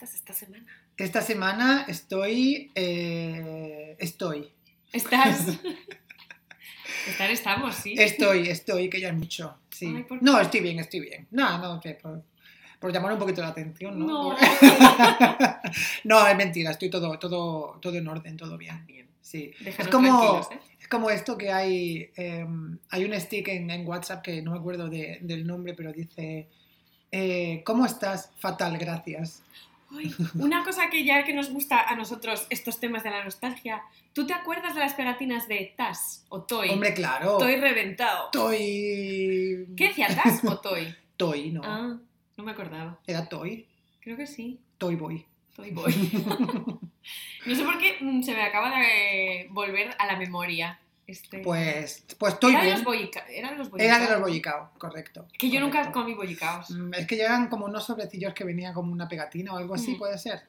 bien. ¿Cómo estás esta semana? Esta semana estoy. eh, estoy. ¿Estás? Estar estamos, sí. Estoy, estoy, que ya es mucho. Sí. No, estoy bien, estoy bien. No, no, que por, por llamar un poquito la atención, ¿no? No. Es mentira, estoy todo, todo, todo en orden, todo bien. Bien. Sí. Es como, ¿eh? es como esto que hay. eh, hay un stick en, en WhatsApp que no me acuerdo de- del nombre, pero dice. eh, ¿Cómo estás? Fatal, gracias. Una cosa que ya que nos gusta a nosotros estos temas de la nostalgia, ¿tú te acuerdas de las pegatinas de TAS o Toy? Hombre, claro. Toy reventado. Toy. ¿Qué decía TAS o Toy? Toy, no. Ah, no me acordaba. Era Toy. Creo que sí. Toy Boy. Toy Boy. no sé por qué mm, se me acaba de volver a la memoria. Este... Pues, pues Toy era de bien. los boyica... Era de los Era de boyicaos. los bollicaos, correcto. Que yo nunca comí bollicaos. Mm, Es que llegan como unos sobrecillos que venían como una pegatina o algo así, Mm. puede ser.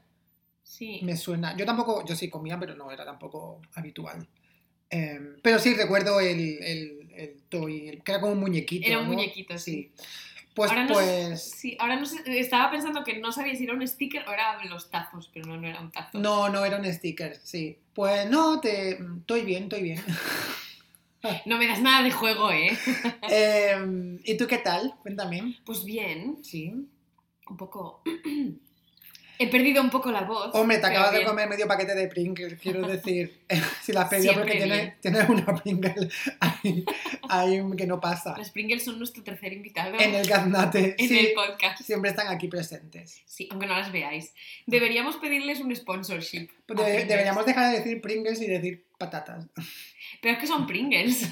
Sí. Me suena. Yo tampoco, yo sí comía, pero no era tampoco habitual. Em, pero sí recuerdo el, el, el toy, el- que era como un muñequito. Era un ¿no? muñequito, sí. Pues, ahora no, pues. sí, ahora no sé, estaba pensando que no sabía si era un sticker o eran los tazos, pero no, no era un tazo. No, no era un sticker, sí. Pues no, te. Estoy bien, estoy bien. No me das nada de juego, ¿eh? Em, ¿Y tú qué tal? Cuéntame. Pues bien, Sí. un poco... He perdido un poco la voz. Hombre, te acabas de comer medio paquete de Pringles, quiero decir. si las Siempre porque tienes, tienes una Pringle ahí, ahí que no pasa. Las Pringles son nuestro tercer invitado En el gaznate. en sí, el podcast. siempre están aquí presentes. Sí, aunque no las veáis. Deberíamos pedirles un sponsorship. De- deberíamos dejar de decir Pringles y decir patatas. Pero es que son Pringles.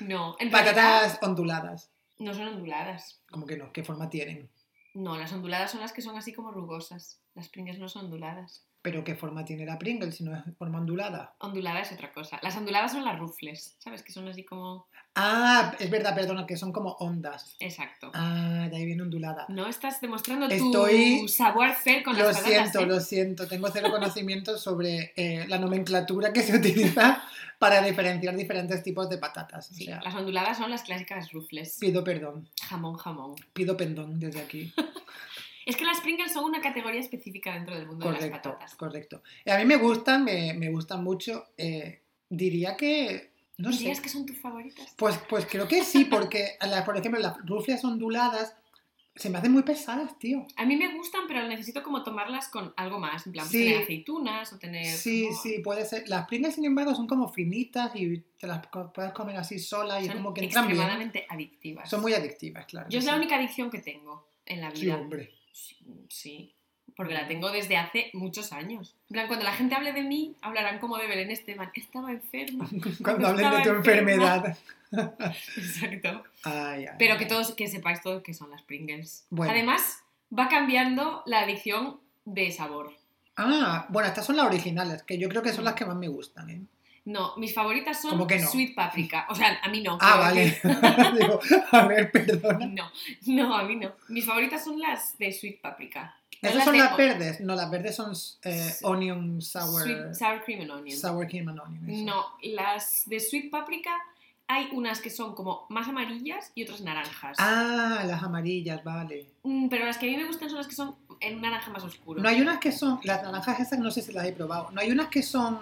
no, realidad Patatas onduladas. no son onduladas. Como que no, ¿qué forma tienen? No, las onduladas son las que son así como rugosas. Las Pringles no son onduladas. Pero ¿qué forma tiene la Pringle si no es forma ondulada? Ondulada es otra cosa. Las onduladas son las rufles, ¿sabes? Que son así como... Ah, es verdad, perdona, que son como ondas. Exacto. Ah, de ahí viene ondulada. No estás demostrando Estoy- tu savoir-faire con Lo las patatas, siento, ¿eh? lo siento. Tengo cero conocimiento sobre eh, la nomenclatura que se utiliza para diferenciar diferentes tipos de patatas. O Sí, sea, las onduladas son las clásicas rufles. pido perdón. Jamón, jamón. Pido perdón desde aquí. Es que las Pringles son una categoría específica dentro del mundo de las patatas. correcto. A mí me gustan, me, me gustan mucho. eh, diría que, no sé. ¿Dirías que son tus favoritas? Pues, pues creo que sí, porque, a las- por ejemplo, las rufles onduladas se me hacen muy pesadas, tío. A mí me gustan, pero necesito como tomarlas con algo más. En plan, pues Sí. tener aceitunas o tener... Sí, como- sí, puede ser. Las Pringles, sin embargo, son como finitas y te las puedes comer así solas y Son como que entran bien. extremadamente adictivas. Son muy adictivas, claro. Yo es la sí. única adicción que tengo en la Sí, vida. hombre. Sí, porque la tengo desde hace muchos años. En plan, cuando la gente hable de mí, hablarán como de Belén Esteban. Estaba enferma. Cuando hablen de tu enferma. enfermedad. Exacto. Ay, ay, Pero que todos, que sepáis todos que son las Pringles. Bueno. Además, va cambiando la adicción de sabor. Ah, bueno, estas son las originales, que yo creo que son las que más me gustan, ¿eh? No, mis favoritas son ¿Cómo que no? Sweet Paprika. O sea, a mí no. Ah, vale. Digo, a ver, perdona. No, no, a mí no. Mis favoritas son las de Sweet Paprika. No ¿Esas son las verdes? No, las verdes son eh, onion sour. Sweet, sour cream and onion. Sour cream and onion. eso. No, las de Sweet Paprika hay unas que son como más amarillas y otras naranjas. Ah, las amarillas, vale. Mm, Pero las que a mí me gustan son las que son en naranja más oscuro. No hay unas que son, las naranjas esas no sé si las he probado. No hay unas que son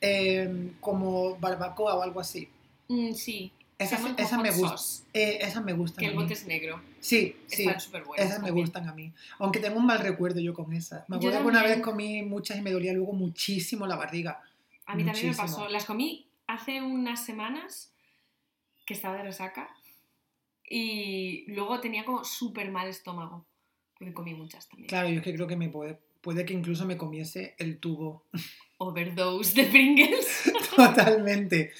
eh, como barbacoa o algo así. Mm, sí. como esas me sauce, Eh, me gustan. Que el bote es negro. Sí, sí. Están súper buenas. Esas me también. gustan a mí. Aunque tengo un mal recuerdo yo con esas. Me acuerdo que una vez comí muchas y me dolía luego muchísimo la barriga. A mí también me pasó. Las comí hace unas semanas que estaba de resaca y luego tenía como súper mal estómago. Porque comí muchas también. Claro, yo es que creo que me puede, puede que incluso me comiese el tubo. Overdose de Pringles. Totalmente.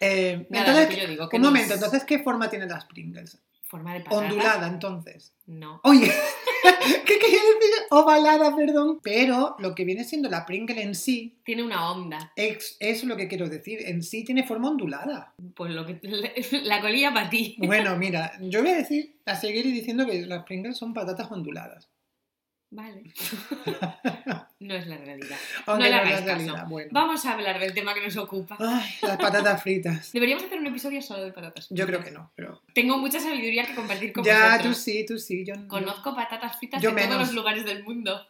Eh, Nada, entonces, que yo digo, que un no momento, es entonces, ¿qué forma tienen las Pringles? Forma de patata. Ondulada, entonces. No. Oye, ¿qué quería decir? Ovalada, perdón. Pero lo que viene siendo la Pringle en sí, Tiene una onda. es, es lo que quiero decir, en sí tiene forma ondulada. Pues lo que la colilla para ti. Bueno, mira, yo voy a decir, a seguir diciendo que las Pringles son patatas onduladas. Vale. No es la realidad. Aunque le no, hagáis es la realidad. caso. Bueno. Vamos a hablar del tema que nos ocupa. Ay, las patatas fritas. Deberíamos hacer un episodio solo de patatas. Yo creo que no, pero, tengo mucha sabiduría que compartir con ya, vosotros. tú sí, tú sí. Yo, Conozco patatas fritas Yo de todos los lugares del mundo.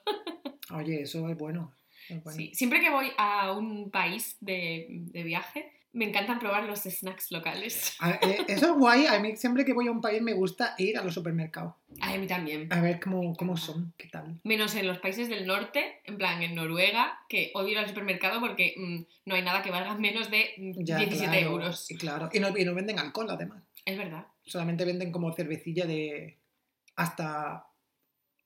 Oye, eso es bueno. es bueno. Sí, Siempre que voy a un país de, de viaje, me encantan probar los snacks locales. A- eh, Eso es guay. A mí siempre que voy a un país me gusta ir a los supermercados. A mí también. A ver cómo, cómo son, qué tal. Menos en los países del norte, en plan en Noruega, que odio ir al supermercado porque mm, no hay nada que valga menos de mm, Ya, 17 claro, euros. Y claro. Y no, y no venden alcohol, además. Es verdad. Solamente venden como cervecilla de hasta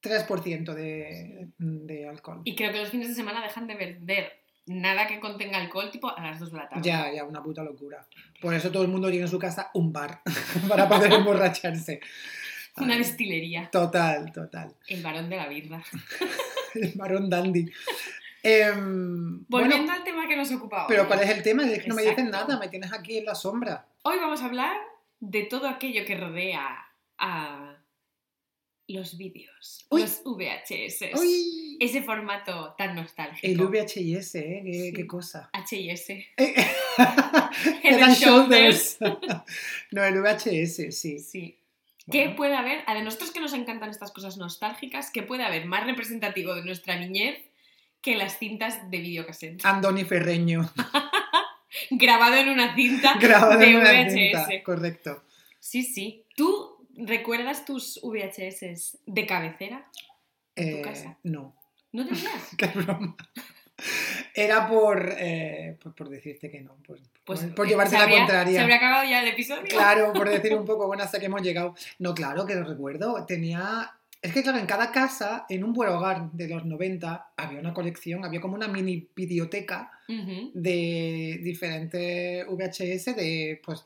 3% de, de alcohol. Y creo que los fines de semana dejan de vender nada que contenga alcohol, tipo a las 2 de la tarde. Ya, ya, una puta locura. Por eso todo el mundo tiene en su casa un bar para poder emborracharse. Una destilería. Total, total. El varón de la birra. El varón dandy. Em, Volviendo bueno, al tema que nos ocupaba. pero. ¿cuál es el tema? Es que no me dicen nada, me tienes aquí en la sombra. Hoy vamos a hablar de todo aquello que rodea a los vídeos, Uy. los VHS. ¡Uy! Ese formato tan nostálgico. El VHS, ¿eh? Qué, Sí. qué cosa. H&S. And Shoulders. No, el VHS, sí. Sí. ¿Qué puede haber, a de nosotros que nos encantan estas cosas nostálgicas, qué puede haber más representativo de nuestra niñez que las cintas de videocassette? Andoni Ferreño, Grabado en una cinta grabado de en una VHS. cinta, correcto. Sí, sí. ¿Tú recuerdas tus VHS de cabecera? Eh, casa? no, ¿No tenías? qué broma. Era por, eh, por, por decirte que no, por, Pues, por, por llevarte la contraria. Se habría acabado ya el episodio. Claro, por decir un poco, bueno, hasta que hemos llegado. No, claro, que lo recuerdo. Tenía. Es que, claro, en cada casa, en un buen hogar de los 90, había una colección, había como una mini videoteca Ujú. de diferentes VHS, de pues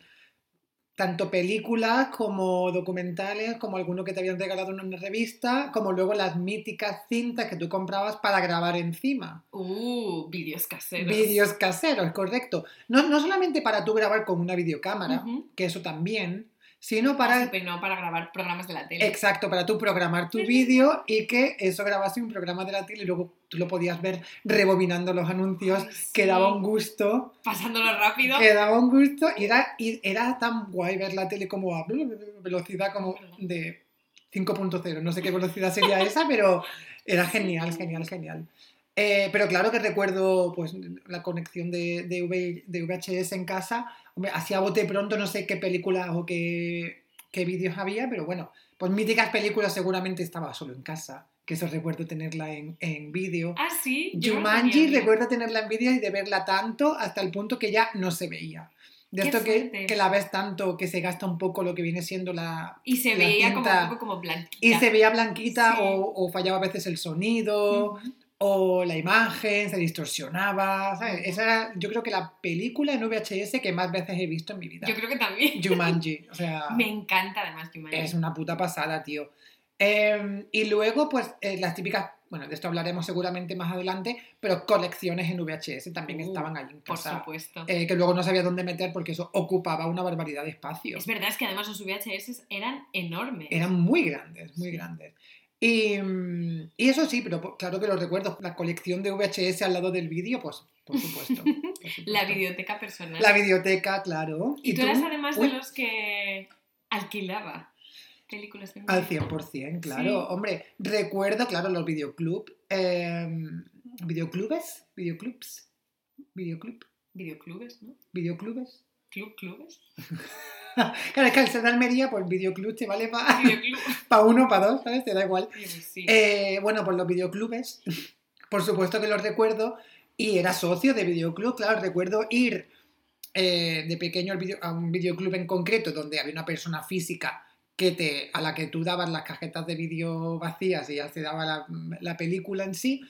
tanto películas como documentales, como alguno que te habían regalado en una revista, como luego las míticas cintas que tú comprabas para grabar encima. Uh, vídeos caseros. Vídeos caseros, correcto. No, no solamente para tú grabar con una videocámara, que eso también, sino Para... para... pero no para grabar programas de la tele. Exacto, para tú programar tu vídeo y que eso grabase un programa de la tele y luego tú lo podías ver rebobinando los anuncios, Ay, sí. que daba un gusto, Pasándolo rápido. que daba un gusto y era, y era tan guay ver la tele como a velocidad como de 5.0, no sé qué velocidad sería esa, pero era genial, genial, genial. Eh, pero claro que recuerdo pues la conexión de, de, V- de VHS en casa. Hombre, hacía bote pronto, no sé qué películas o qué, qué vídeos había, pero bueno, pues míticas películas seguramente estaba solo en casa, que eso recuerdo tenerla en, en vídeo. Ah, sí. yo no Jumanji, tenía. recuerdo tenerla en vídeo y de verla tanto hasta el punto que ya no se veía. De Qué esto que, que la ves tanto que se gasta un poco lo que viene siendo la... Y se la veía como un poco como blanquita. Y se veía blanquita Sí. o, o fallaba a veces el sonido Ujú. O la imagen se distorsionaba. ¿sabes? Esa era, yo creo que la película en VHS que más veces he visto en mi vida. Yo creo que también. Jumanji. O sea, Me encanta además Jumanji. es una puta pasada, tío. Eh, y luego, pues, eh, las típicas, bueno, de esto hablaremos seguramente más adelante, pero colecciones en VHS también Uh, estaban ahí en Por casa. supuesto. eh, que luego no sabía dónde meter porque eso ocupaba una barbaridad de espacio. Es verdad, es que además los VHS eran enormes. Eran muy grandes, muy Sí. grandes. Y, mm, y eso sí, pero claro que lo recuerdo. La colección de VHS al lado del vídeo, pues, por supuesto. por La videoteca personal. La videoteca, claro. y tú, eras además de los que alquilaba películas de Al 100%, claro. Sí. Hombre, recuerdo, claro, los videoclub. Eh, ¿Videoclubes? ¿Videoclubs? ¿Videoclub? Videoclubes, ¿no? ¿Videoclubes? Club clubes. Claro, es que al ser de Almería, pues videoclub te vale para Videoclub. uno, para dos, ¿sabes? Te da igual. Sí, pues sí. Eh, bueno, pues los videoclubes, por supuesto que los recuerdo. Y era socio de videoclub, claro, recuerdo ir eh, de pequeño al video- a un videoclub en concreto donde había una persona física que te, a la que tú dabas las cajetas de vídeo vacías y ya te daba la, la película en sí.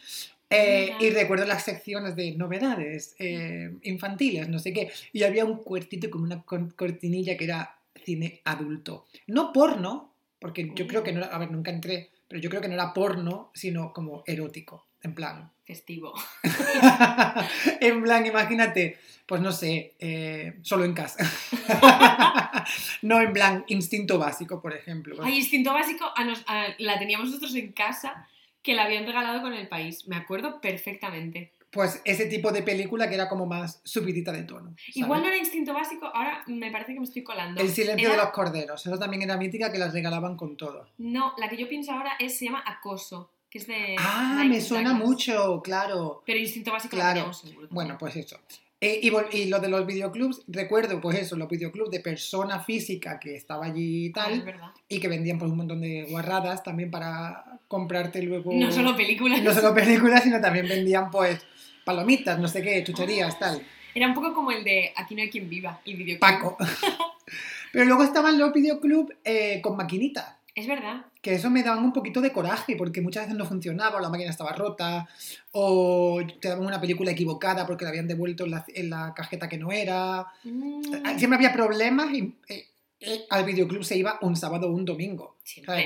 Eh, y recuerdo las secciones de novedades eh, infantiles, no sé qué. Y había un cuartito con una cortinilla que era cine adulto. No porno, porque yo creo que no era, a ver, nunca entré, pero yo creo que no era porno, sino como erótico, en plan. Festivo. en plan, imagínate, pues no sé, eh, solo en casa. no en plan, instinto básico, por ejemplo. Hay instinto básico, a nos- a- la teníamos nosotros en casa, que la habían regalado con el país. Me acuerdo perfectamente. Pues ese tipo de película que era como más subidita de tono. ¿sabes? Igual no era instinto básico, ahora me parece que me estoy colando. El silencio Era- de los corderos. Eso también era mítica que las regalaban con todo. No, la que yo pienso ahora es, se llama Acoso, que es de... Ah, Nike me suena Douglas. mucho, claro. Pero instinto básico la Claro. teníamos seguro. Bueno, pues eso. Eh, y, y lo de los videoclubs, recuerdo, pues eso, los videoclubs de persona física que estaba allí y Ah, tal, y que vendían por un montón de guarradas también para comprarte luego. No solo películas. no solo películas, sino también vendían pues palomitas, no sé qué, chucherías, tal. Era un poco como el de Aquí no hay quien viva, el videoclip. Paco. Pero luego estaban los videoclubs eh, con maquinitas. Es verdad. que eso me daban un poquito de coraje porque muchas veces no funcionaba, o la máquina estaba rota, o te daban una película equivocada porque la habían devuelto en la, en la cajeta que no era. Mm, Siempre había problemas y eh, eh, al videoclub se iba un sábado o un domingo.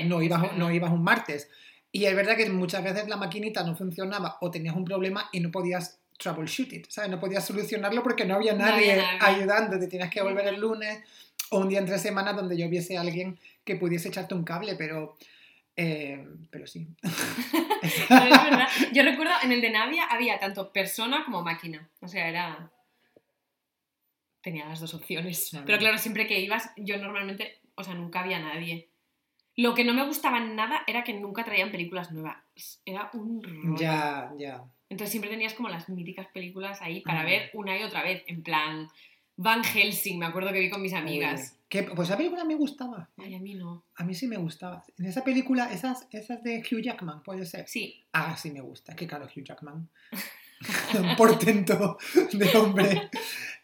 No, ibas, no ibas un martes. Y es verdad que muchas veces la maquinita no funcionaba o tenías un problema y no podías troubleshoot it, ¿sabes? No podías solucionarlo porque no había No nadie, había nadie. ayudando, te tenías que volver el lunes o un día entre semanas donde yo viese a alguien que pudiese echarte un cable, pero, eh, pero sí. Pero es verdad. Yo recuerdo en el de Navia había tanto persona como máquina. O sea, era. Tenía las dos opciones. Claro. Pero claro, siempre que ibas, yo normalmente. O sea, nunca había nadie. Lo que no me gustaba nada era que nunca traían películas nuevas. Era un rollo. Ya, ya. Entonces siempre tenías como las míticas películas ahí para ver una y otra vez. En plan, Van Helsing, me acuerdo que vi con mis amigas. Que- pues esa película me gustaba. Ay, a mí no. A mí sí me gustaba. En esa película, esas, esas de Hugh Jackman, puede ser. Sí, Ah, sí me gusta. Que claro, Hugh Jackman. Un portento de hombre.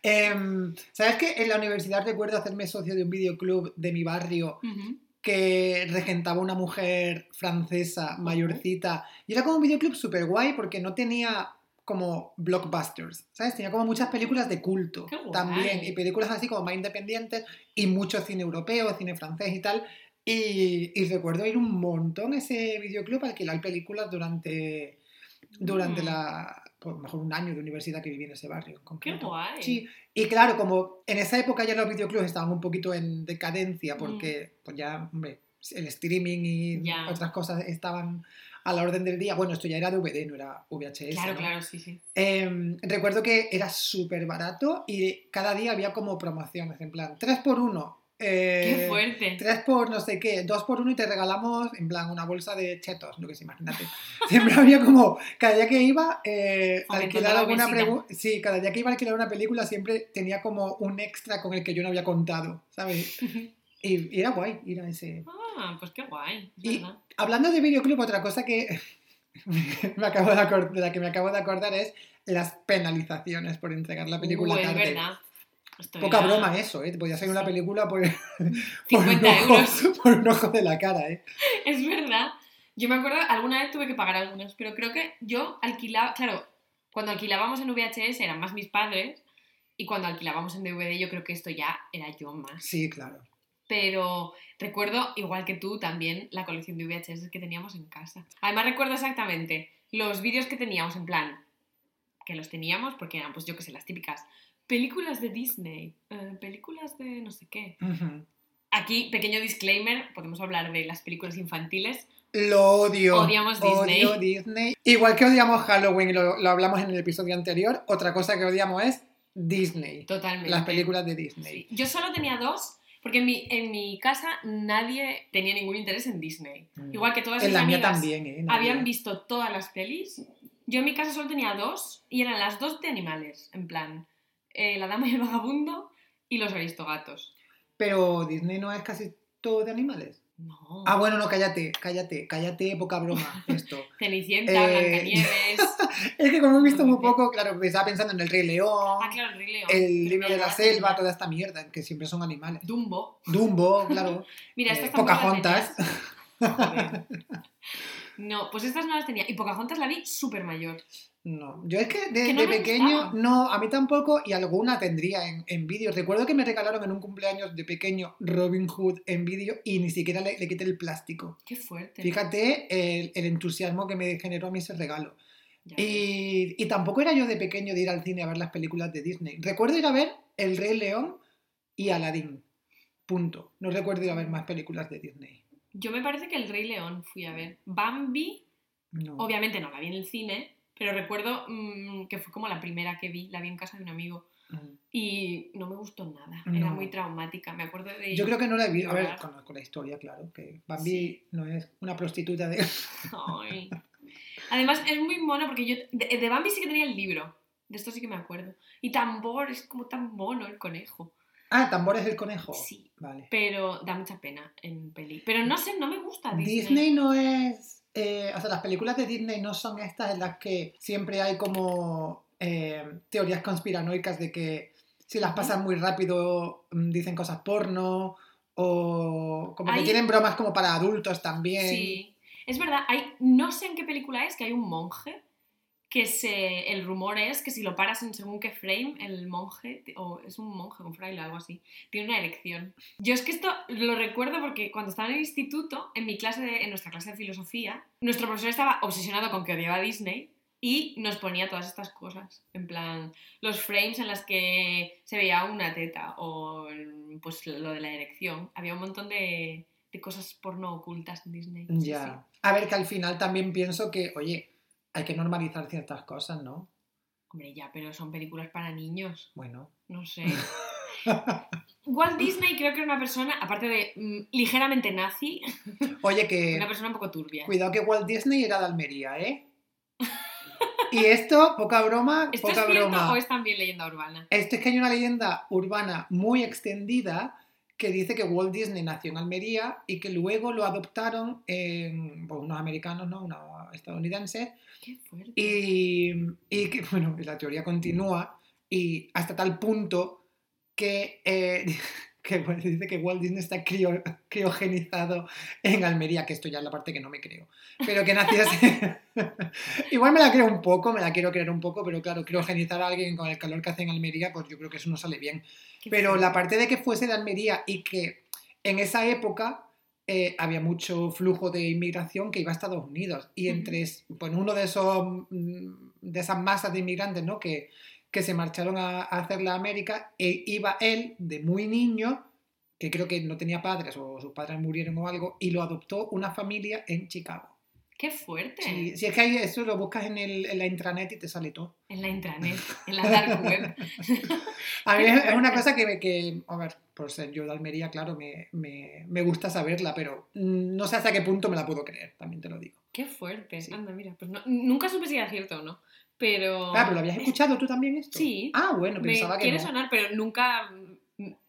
Em, ¿Sabes que en la universidad recuerdo hacerme socio de un videoclub de mi barrio que regentaba una mujer francesa mayorcita? Y era como un videoclub súper guay porque no tenía como blockbusters, ¿sabes? Tenía como muchas películas de culto también y películas así como más independientes y mucho cine europeo, cine francés y tal. Y, y recuerdo ir un montón a ese videoclub a alquilar películas durante, durante Mm. la, pues, a lo mejor un año de universidad que viví en ese barrio. en Qué guay. Sí, y claro, como en esa época ya los videoclubs estaban un poquito en decadencia porque pues ya, hombre, el streaming y. Ya. otras cosas estaban a la orden del día. Bueno, esto ya era DVD, no era VHS. Claro, ¿no? claro, sí, sí. Em, recuerdo que era súper barato y cada día había como promociones, en plan, 3 por 1 Qué fuerte. 3 por no sé qué, 2 por 1 y te regalamos, en plan, una bolsa de chetos, lo que se imagínate. Siempre había como, cada día que iba eh, alquilar la alguna sí, cada día que iba a alquilar una película siempre tenía como un extra con el que yo no había contado, ¿sabes? Y, y era guay ir a ese... Ah, pues qué guay. es Y- verdad. Hablando de videoclub, otra cosa que me acabo de, acor- de la que me acabo de acordar es las penalizaciones por entregar la película es tarde. verdad. Esto Poca broma eso, ¿eh? Te podía salir una película por, por, un 50 ojo, euros. por un ojo de la cara, ¿eh? Es verdad. Yo me acuerdo, alguna vez tuve que pagar algunas, pero creo que yo alquilaba, claro, cuando alquilábamos en VHS eran más mis padres y cuando alquilábamos en DVD yo creo que esto ya era yo más. Sí, claro. Pero recuerdo, igual que tú, también la colección de VHS que teníamos en casa. Además recuerdo exactamente los vídeos que teníamos en plan, que los teníamos porque eran, pues yo que sé, las típicas películas de Disney, eh, películas de no sé qué. Aquí, pequeño disclaimer, podemos hablar de las películas infantiles. Lo odio. Odiamos Disney. Odio Disney. Igual que odiamos Halloween, y lo, lo hablamos en el episodio anterior, otra cosa que odiamos es Disney. Totalmente. Las películas de Disney. Sí. Yo solo tenía dos, porque en mi, en mi casa nadie tenía ningún interés en Disney. Mm. Igual que todas En mis la mía también, ¿eh? Habían visto todas las pelis. Yo en mi casa solo tenía dos, y eran las dos de animales, en plan, eh, La Dama y el Vagabundo y Los Aristogatos. Pero Disney no es casi todo de animales. No. Ah, bueno, no, cállate, cállate, cállate, poca broma esto. Cenicienta, Eh, Blancanieves. Es que como he visto muy poco, claro, estaba pensando en el Rey León, ah, claro, el Rey León. el libro de la selva, toda esta mierda, que siempre son animales. Dumbo. Dumbo, claro. Mira, eh, estas las Pocahontas. No, pues estas no las tenía. Y Pocahontas la vi súper mayor. No, yo es que de, Que no de pequeño, gustaba. no, a mí tampoco, y alguna tendría en, en vídeo. Recuerdo que me regalaron en un cumpleaños de pequeño Robin Hood en vídeo y ni siquiera le, le quité el plástico. Qué fuerte. Fíjate el, el entusiasmo que me generó a mí ese regalo. Y, y tampoco era yo de pequeño de ir al cine a ver las películas de Disney. Recuerdo ir a ver El Rey León y Aladdin. Punto. No recuerdo ir a ver más películas de Disney. Yo me parece que el Rey León fui a ver. Bambi No. Obviamente no la vi en el cine, pero recuerdo mm, que fue como la primera que vi, la vi en casa de un amigo. Mm. Y no me gustó nada, era muy traumática. Me acuerdo de. Yo creo que no la he visto. A ver, conozco la historia, claro. Que Bambi Sí. no es una prostituta de. Ay. Además, es muy mono porque yo. De, de Bambi sí que tenía el libro. De esto sí que me acuerdo. Y Tambor es como tan mono el conejo. Ah, tambor es el conejo. Sí. Vale. Pero da mucha pena en peli. Pero no sé, no me gusta Disney. Disney no es. eh, o sea, las películas de Disney no son estas en las que siempre hay como eh, teorías conspiranoicas de que si las pasan muy rápido mm, dicen cosas porno o como que tienen bromas como para adultos también. Sí. Es verdad, hay, no sé en qué película es que hay un monje que se, el rumor es que si lo paras en según qué frame, el monje, o es un monje, un fraile, algo así, tiene una erección. Yo es que esto lo recuerdo porque cuando estaba en el instituto, en mi clase, de- en nuestra clase de filosofía, nuestro profesor estaba obsesionado con que odiaba a Disney y nos ponía todas estas cosas, en plan, los frames en las que se veía una teta o pues lo de la erección. Había un montón de, de cosas porno ocultas en Disney. Sí, Ya. sí. A ver, que al final también pienso que, oye, hay que normalizar ciertas cosas, ¿no? Hombre, ya, pero son películas para niños, Bueno. no sé. Walt Disney creo que era una persona, aparte de mm, ligeramente nazi, Oye, que. una persona un poco turbia. Cuidado que Walt Disney era de Almería, ¿eh? Y esto, poca broma, ¿Esto es poca cierto broma. o es también leyenda urbana? Esto es que hay una leyenda urbana muy extendida que dice que Walt Disney nació en Almería y que luego lo adoptaron en, pues, unos americanos, ¿no? Una estadounidense. Qué fuerte. Y, y que, bueno, la teoría continúa y hasta tal punto que, eh, que bueno, dice que Walt Disney está crio- criogenizado en Almería, que esto ya es la parte que no me creo, pero que naciese... Igual me la creo un poco, me la quiero creer un poco, pero claro, criogenizar a alguien con el calor que hace en Almería, pues yo creo que eso no sale bien. Pero la parte de que fuese de Almería y que en esa época eh, había mucho flujo de inmigración que iba a Estados Unidos. Y entre es- pues, uno de esos mm, de esas masas de inmigrantes ¿no? que, que se marcharon a, a hacer la América, e iba él de muy niño, que creo que no tenía padres o sus padres murieron o algo, y lo adoptó una familia en Chicago. Qué fuerte. Sí, si es que hay, eso lo buscas en, el- en la intranet y te sale todo. En la intranet, en la dark web. A mí es, es una cosa que, que, a ver, por ser yo de Almería, claro, me, me- me gusta saberla, pero no sé hasta qué punto me la puedo creer, también te lo digo. Qué fuerte. Sí. Anda, mira, pues no- nunca supe si era cierto o no. Pero. Ah, pero ¿lo habías escuchado tú también esto? Sí. Ah, bueno, Me pensaba que quiere no. sonar, pero nunca,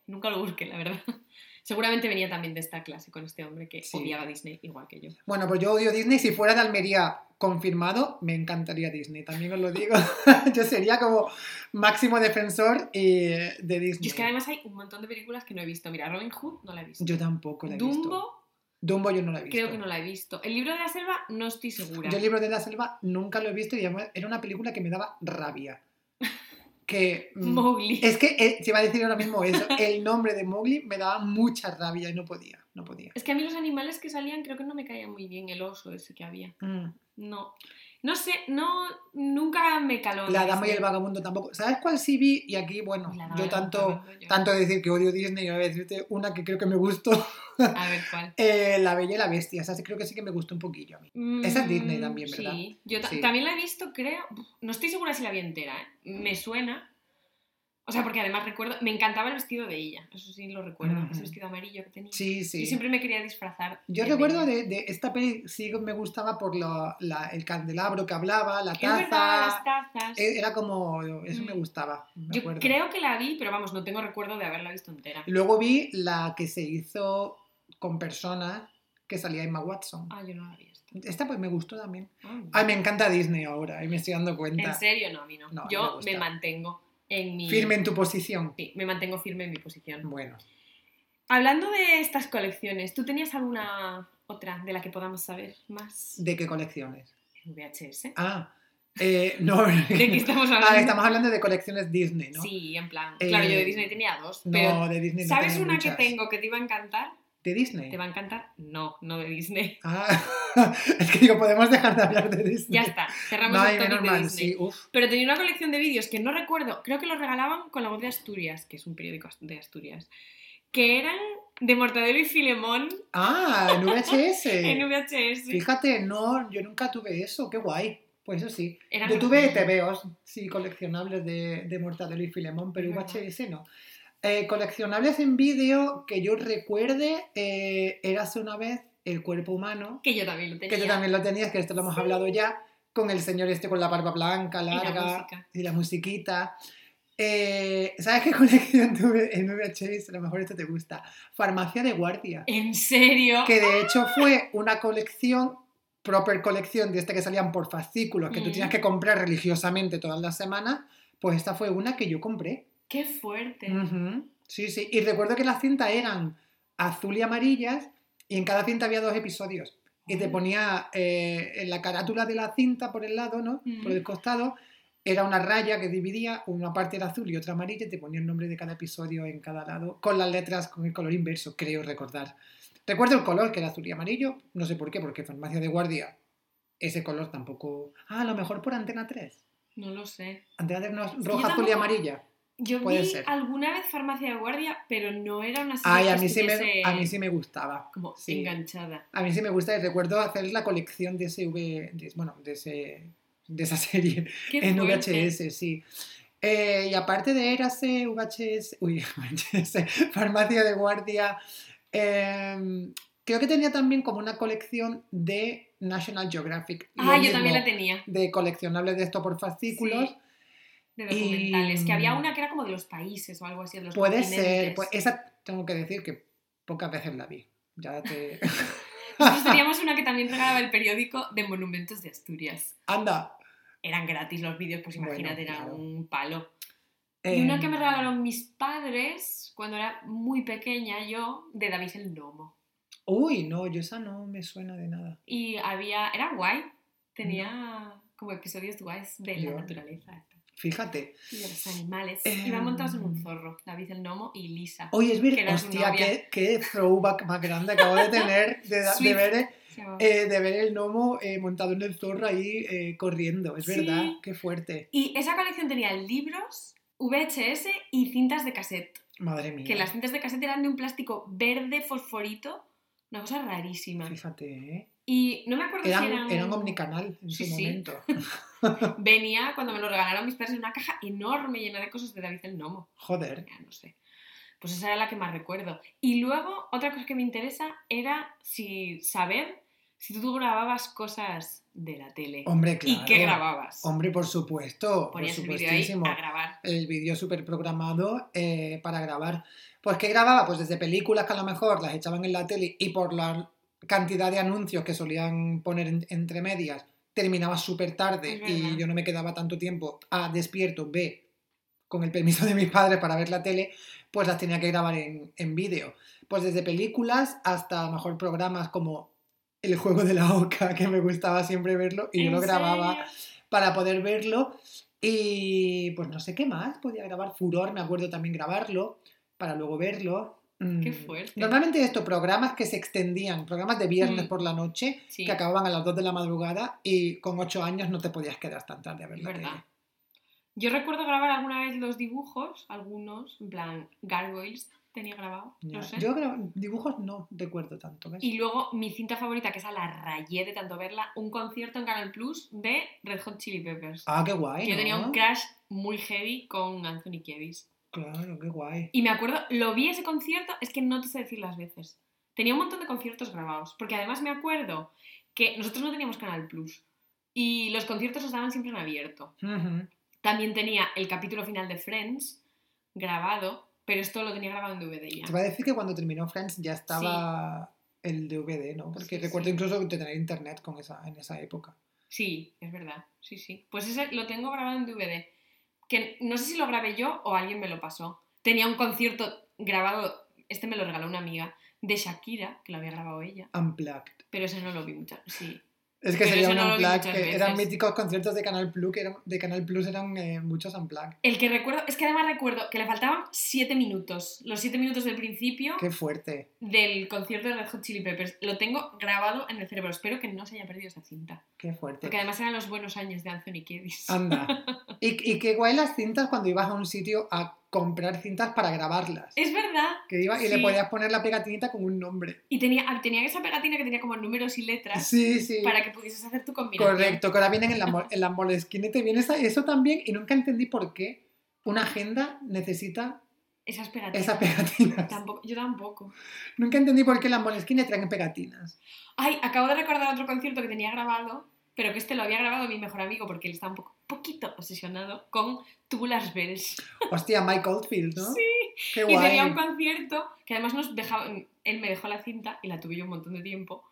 nunca lo busqué, la verdad. Seguramente venía también de esta clase con este hombre que Sí. odiaba Disney igual que yo. Bueno, pues yo odio Disney. Si fuera de Almería confirmado, me encantaría Disney, también os lo digo. yo sería como máximo defensor eh, de Disney. Y es que además hay un montón de películas que no he visto. Mira, Robin Hood no la he visto. Yo tampoco la he visto. Dumbo Dumbo yo no la he visto. creo que no la he visto. El libro de la selva no estoy segura. Yo el libro de la selva nunca lo he visto y era una película que me daba rabia. Que... mm, Mowgli. Es que eh, se iba a decir ahora mismo eso. El nombre de Mowgli me daba mucha rabia y no podía, no podía. Es que a mí los animales que salían creo que no me caían muy bien. El oso ese que había. Mm. No. No sé, no, nunca me caló. La dama y el vagabundo tampoco. ¿Sabes cuál sí vi? Y aquí, bueno, yo tanto, yo- tanto decir que odio Disney, a ver, decirte una que creo que me gustó, A ver cuál. eh, La Bella y la Bestia. Esa sí creo que sí que me gustó un poquillo a mí. Esa es Disney Mm, también, ¿verdad? Sí, yo Sí. también la he visto, creo. No estoy segura si la vi entera, ¿eh? Me suena. O sea, porque además recuerdo. Me encantaba el vestido de ella, eso sí lo recuerdo. Ujú. Ese vestido amarillo que tenía. Sí, sí. Yo siempre me quería disfrazar. Yo de recuerdo de, de esta peli, sí me gustaba por lo- la- el candelabro que hablaba, la Es verdad, taza. las tazas. Eh, Era como, eso me Mm. gustaba. me Yo acuerdo. creo que la vi, pero vamos, no tengo recuerdo de haberla visto entera. Luego vi la que se hizo con personas que salía Emma Watson. Ah, yo no la vi esta. Pues me gustó también. Ah, Ay, me encanta Disney ahora, y me estoy dando cuenta. En serio, no, a mí no. Yo me mantengo en mi. Firme en tu posición. Sí, me mantengo firme en mi posición. Bueno, Hablando de estas colecciones, ¿tú tenías alguna otra de la que podamos saber más? ¿de qué colecciones? En VHS. Ah, eh, no. ¿De qué estamos hablando? Ah, estamos hablando de colecciones Disney, ¿no? Sí, en plan. Eh, Claro, yo de Disney tenía dos. Pero No, de Disney no ¿sabes una muchas. que tengo que te iba a encantar? ¿De Disney? ¿Te va a encantar? No, no de Disney. Ah, es que digo, podemos dejar de hablar de Disney. Ya está, cerramos el topic de Disney. sí. Pero tenía una colección de vídeos que no recuerdo, creo que los regalaban con la voz de Asturias, que es un periódico de Asturias. que eran de Mortadelo y Filemón Ah, en VHS. en VHS. Fíjate, no, yo nunca tuve eso, qué guay. Pues eso sí. Yo tuve. TVOs, sí, coleccionables de, de Mortadelo y Filemón, pero. VHS no. Eh, coleccionables en vídeo que yo recuerde, eh, Érase una vez el cuerpo humano, Que yo también lo tenía. que tú también lo tenías, que esto lo hemos Sí. hablado ya, con el señor este con la barba blanca, la larga, música. y la musiquita. Eh, ¿Sabes qué colección tuve en VHS? A lo mejor esto te gusta. Farmacia de guardia. ¿En serio? Que de hecho fue una colección, proper colección, de esta que salían por fascículos, que tú Mm. tenías que comprar religiosamente todas las semanas. Pues esta fue una que yo compré. ¡Qué fuerte! Sí, sí. Y recuerdo que las cintas eran azul y amarillas y en cada cinta había dos episodios. Y te ponía eh, en la carátula de la cinta por el lado, ¿no? Por el costado. Era una raya que dividía, una parte era azul y otra amarilla, y te ponía el nombre de cada episodio en cada lado, con las letras con el color inverso, creo recordar. Recuerdo el color, que era azul y amarillo, no sé por qué, porque Farmacia de Guardia, ese color tampoco... Ah, a lo mejor por Antena 3. No lo sé. Antena 3 no roja, azul y amarilla. Yo Puede vi ser. alguna vez Farmacia de Guardia, pero no era una serie Ay, a mí, sí me, a mí sí me gustaba. como sí. enganchada. A mí sí me gusta y recuerdo hacer la colección de ese V, de- bueno, de, ese, de esa serie ¡Qué en fuerte! VHS, sí. Eh, y aparte de Érase, VHS, uy, VHS, Farmacia de Guardia, eh, creo que tenía también como una colección de National Geographic. Ah, yo mismo, también la tenía. De coleccionables de esto por fascículos. Sí, de documentales. Y- Que había una que era como de los países o algo así, de los Puede ser, pues esa tengo que decir que pocas veces la vi. Ya te... Nosotros teníamos una que también regalaba el periódico de Monumentos de Asturias. Anda. Eran gratis los vídeos, pues Bueno, imagínate, era un palo. Y una que me Em, regalaron mis padres cuando era muy pequeña yo, de David el Gnomo. Uy, no, yo esa no me suena de nada. Y había, era guay, tenía como episodios guays de Yo- la naturaleza Fíjate. y los animales. Em. Iban montados en un zorro, David el Gnomo y Lisa. Oye, es verdad. Hostia, qué, qué throwback más grande acabo de tener de, ver, llamaba. eh, de ver el gnomo eh, montado en el zorro ahí eh, corriendo. Es Sí. verdad, qué fuerte. Y esa colección tenía libros, VHS y cintas de cassette. Madre mía. Que las cintas de cassette eran de un plástico verde fosforito, una cosa rarísima. Fíjate, ¿eh? Y no me acuerdo Eran, si eran... eran omnicanal en Sí, su sí. momento. Venía cuando me lo regalaron mis padres en una caja enorme llena de cosas de David el Gnomo. Joder. Ya no sé. Pues esa era la que más recuerdo. Y luego, otra cosa que me interesa era si saber si tú grababas cosas de la tele. Hombre, claro. ¿Y qué grababas? Hombre, por supuesto. Ponías por el vídeo supuestísimo. a grabar. el vídeo súper programado eh, para grabar. Pues que grababa, pues desde películas que a lo mejor las echaban en la tele y por la cantidad de anuncios que solían poner en- entre medias, terminaba súper tarde y yo no me quedaba tanto tiempo A, despierto, B, con el permiso de mis padres para ver la tele, pues las tenía que grabar en, en vídeo. Pues desde películas hasta a lo mejor programas como El juego de la oca, que me gustaba siempre verlo y yo ¿En lo grababa serio? para poder verlo. Y pues no sé qué más, podía grabar Furor, me acuerdo también grabarlo, para luego verlo. Mm, Qué fuerte. Normalmente esto, programas que se extendían, programas de viernes Mm. por la noche, Sí, que acababan a las 2 de la madrugada y con 8 años no te podías quedar tan tarde a ver es la tele. Yo recuerdo grabar alguna vez los dibujos, algunos, en plan Gargoyles tenía grabado, no sé. Yo dibujos no recuerdo tanto, ¿ves? Y luego mi cinta favorita, que esa la rayé de tanto verla, un concierto en Canal Plus de Red Hot Chili Peppers. Ah, qué guay, yo tenía un crash muy heavy con Anthony Kiedis. Claro, qué guay. Y me acuerdo, lo vi ese concierto, es que no te sé decir las veces. Tenía un montón de conciertos grabados, porque además me acuerdo que nosotros no teníamos Canal Plus y los conciertos los daban siempre en abierto. Ujú. También tenía el capítulo final de Friends grabado, pero esto lo tenía grabado en DVD ya. Te va a decir que cuando terminó Friends ya estaba el DVD, ¿no? Porque Sí, recuerdo sí. incluso de tener internet con esa, en esa época. Sí, es verdad, sí, sí. Pues ese lo tengo grabado en DVD. Que no sé si lo grabé yo o alguien me lo pasó. Tenía un concierto grabado, este me lo regaló una amiga, de Shakira, que lo había grabado ella. Unplugged. Pero ese no lo vi muchas. Sí. Es que Pero sería un no que eran veces. míticos conciertos de Canal Plus, que eran, de Canal Plus eran eh, muchos unplugged. El que recuerdo, es que además recuerdo que le faltaban 7 minutos. Los 7 minutos del principio Qué fuerte. del concierto de Red Hot Chili Peppers. Lo tengo grabado en el cerebro. Espero que no se haya perdido esa cinta. Qué fuerte. Porque además eran los buenos años de Anthony Kiedis. Anda. Y, y qué guay las cintas cuando ibas a un sitio a comprar cintas para grabarlas. Es verdad. Que iba, y le podías poner la pegatinita con un nombre. Y tenía, ah, tenía esa pegatina que tenía como números y letras Sí, sí. para que pudieses hacer tu combinación. Correcto, que ahora vienen en la, en la Moleskine y te viene esa- eso también y nunca entendí por qué una agenda necesita Esas pegatinas. esas pegatinas. Tampoco, yo tampoco. Nunca entendí por qué las Moleskine traen pegatinas. Ay, acabo de recordar otro concierto que tenía grabado, pero que este lo había grabado mi mejor amigo porque él está un poco, poquito obsesionado con Tubular Bells. Hostia, Mike Oldfield, ¿no? Sí. Qué Y tenía guay. un concierto que además nos dejaba, él me dejó la cinta y la tuve yo un montón de tiempo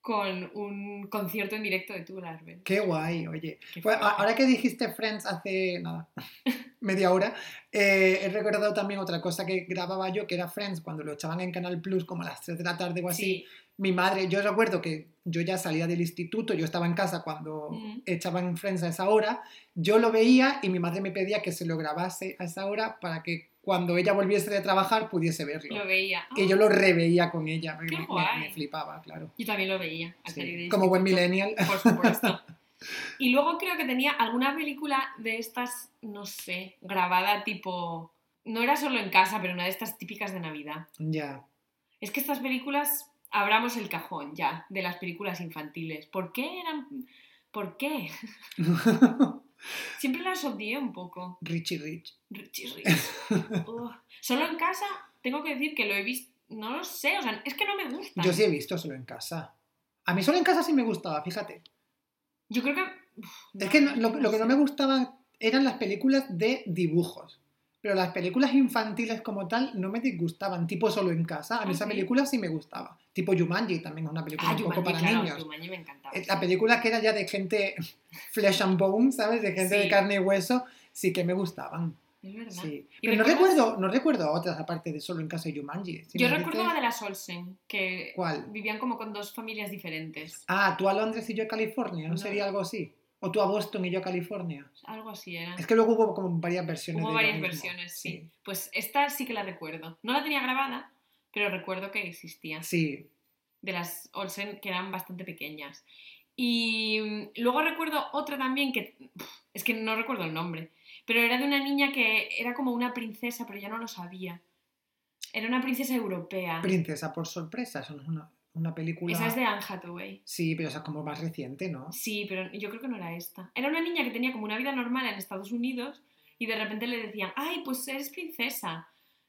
con un concierto en directo de Tubular Bells. Qué guay, oye. Qué Pues, ahora que dijiste Friends hace nada, media hora, eh, he recordado también otra cosa que grababa yo, que era Friends, cuando lo echaban en Canal Plus como a las 3 de la tarde o así. Sí, Mi madre, yo recuerdo que yo ya salía del instituto, yo estaba en casa cuando Mm. echaban Friends a esa hora, yo lo veía y mi madre me pedía que se lo grabase a esa hora para que cuando ella volviese de trabajar pudiese verlo. lo veía. Y yo lo reveía con ella, Qué me- me, guay. me flipaba, claro. Yo también lo veía. Sí, Como buen millennial. Por supuesto. Y luego creo que tenía alguna película de estas, no sé, grabada tipo... No era solo en casa, pero una de estas típicas de Navidad. ya. Es que estas películas, abramos el cajón ya, de las películas infantiles. ¿Por qué eran...? ¿Por qué? Siempre las odié un poco. Richie Rich. Richie Rich. Solo en casa, tengo que decir que lo he visto... No lo sé, o sea, es que no me gusta. Yo sí he visto solo en casa. A mí solo en casa sí me gustaba, fíjate. Yo creo que... uf, Es que no- lo, lo que no me gustaban eran las películas de dibujos. Pero las películas infantiles como tal no me disgustaban, tipo solo en casa. A mí Ah, esa ¿sí? película sí me gustaba. Tipo Jumanji también es una película Ah, un poco para claro, niños. Jumanji me encantaba. Eh, La película que era ya de gente flesh and bone, ¿sabes? De gente Sí. de carne y hueso, sí que me gustaban. Es verdad. Sí. ¿Y Pero no recuerdo, no recuerdo otras aparte de solo en casa y Jumanji. Si Yo recuerdo la de las Olsen, que ¿Cuál? vivían como con dos familias diferentes. Ah, tú a Londres y yo a California, ¿no, No. sería algo así? O tú a Boston y yo a California. Algo así era. Es que luego hubo como varias versiones. Hubo de varias versiones, sí. Pues esta sí que la recuerdo. No la tenía grabada, pero recuerdo que existía. Sí, De las Olsen que eran bastante pequeñas. Y mm, luego recuerdo otra también que... Es que no recuerdo el nombre. Pero era de una niña que era como una princesa, pero ya no lo sabía. Era una princesa europea. Princesa por sorpresa, eso no es una, una película. Esa es de Anne Hathaway. Sí, pero esa es como más reciente, ¿no? Sí, pero yo creo que no era esta. Era una niña que tenía como una vida normal en Estados Unidos y de repente le decían, ay, pues eres princesa.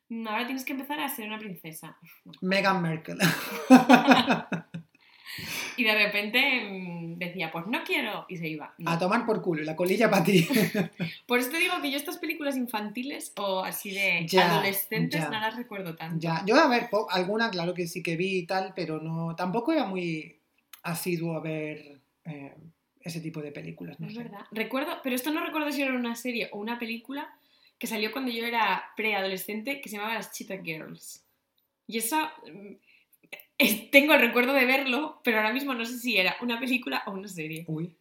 Mm, Ahora tienes que empezar a ser una princesa. Meghan Merkel. Y de repente mm, decía, pues no quiero. Y se iba. No. A tomar por culo la colilla para ti. Por eso te digo que yo estas películas infantiles o así de Ya, adolescentes ya. no las recuerdo tanto. ya, yo a ver, alguna claro que sí que vi y tal, pero no, tampoco era muy asiduo a ver eh, ese tipo de películas. No Es sé. verdad. Recuerdo, pero esto no recuerdo si era una serie o una película que salió cuando yo era preadolescente que se llamaba Las Cheetah Girls. Y eso mm, es- tengo el recuerdo de verlo, pero ahora mismo no sé si era una película o una serie. Uy,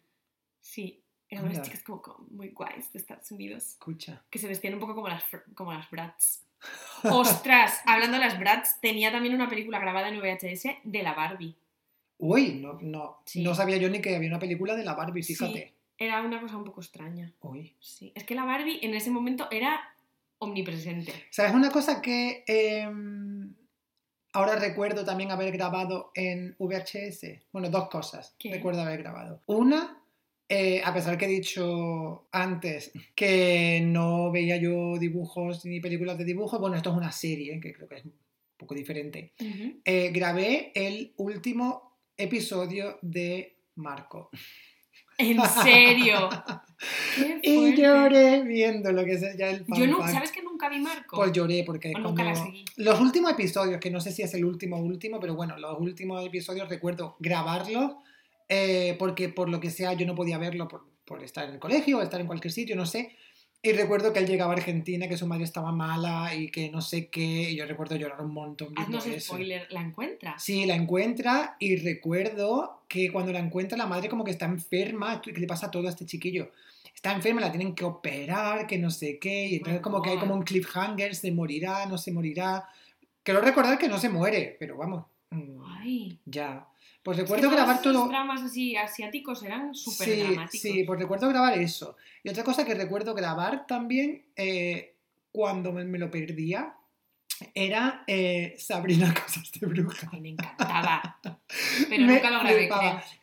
Sí, eran unas chicas como, como muy guays de Estados Unidos escucha. que se vestían un poco como las, como las Bratz. Ostras, hablando de las Bratz, tenía también una película grabada en VHS de la Barbie. Uy, no, no, Sí. no sabía yo ni que había una película de la Barbie, fíjate. Sí, era una cosa un poco extraña. Uy. Sí, es que la Barbie en ese momento era omnipresente. ¿Sabes una cosa que em, ahora recuerdo también haber grabado en VHS? Bueno, dos cosas ¿Qué? recuerdo haber grabado. Una, eh, a pesar que he dicho antes que no veía yo dibujos ni películas de dibujos, bueno, esto es una serie, que creo que es un poco diferente. Eh, grabé el último episodio de Marco. ¿En serio? Qué Y lloré viendo lo que es ya el Yo no. ¿sabes que nunca vi Marco? Pues lloré porque nunca la seguí. los últimos episodios, que no sé si es el último o último, pero bueno, los últimos episodios recuerdo grabarlos eh, porque por lo que sea yo no podía verlo por, por estar en el colegio o estar en cualquier sitio, no sé. Y recuerdo que él llegaba a Argentina, que su madre estaba mala y que no sé qué, y yo recuerdo llorar un montón Haznos eso. spoiler, ¿la encuentras? Sí, la encuentra y recuerdo que cuando la encuentra la madre como que está enferma, que le pasa todo a este chiquillo. Está enferma, la tienen que operar, que no sé qué, y entonces My como que hay como un cliffhanger, se morirá, no se morirá. Quiero recordar que no se muere, pero vamos, mm, Ay, ya. Pues Es que recuerdo todos grabar esos todo. dramas así asiáticos eran súper Sí, dramáticos. sí, pues recuerdo grabar eso. Y otra cosa que recuerdo grabar también eh, cuando me, me lo perdía era eh, Sabrina Cosas de Bruja. Ay, me encantaba. Pero Me nunca lo grabé.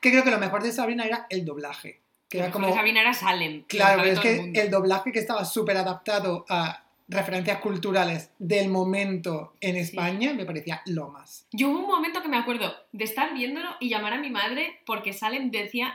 Que creo que lo mejor de Sabrina era el doblaje. Que Lo era mejor como. de Sabina era Salem. Claro, pero es el que mundo. el doblaje que estaba súper adaptado a referencias culturales del momento en España me parecía lo más. Yo hubo un momento que me acuerdo de estar viéndolo y llamar a mi madre porque Salem decía,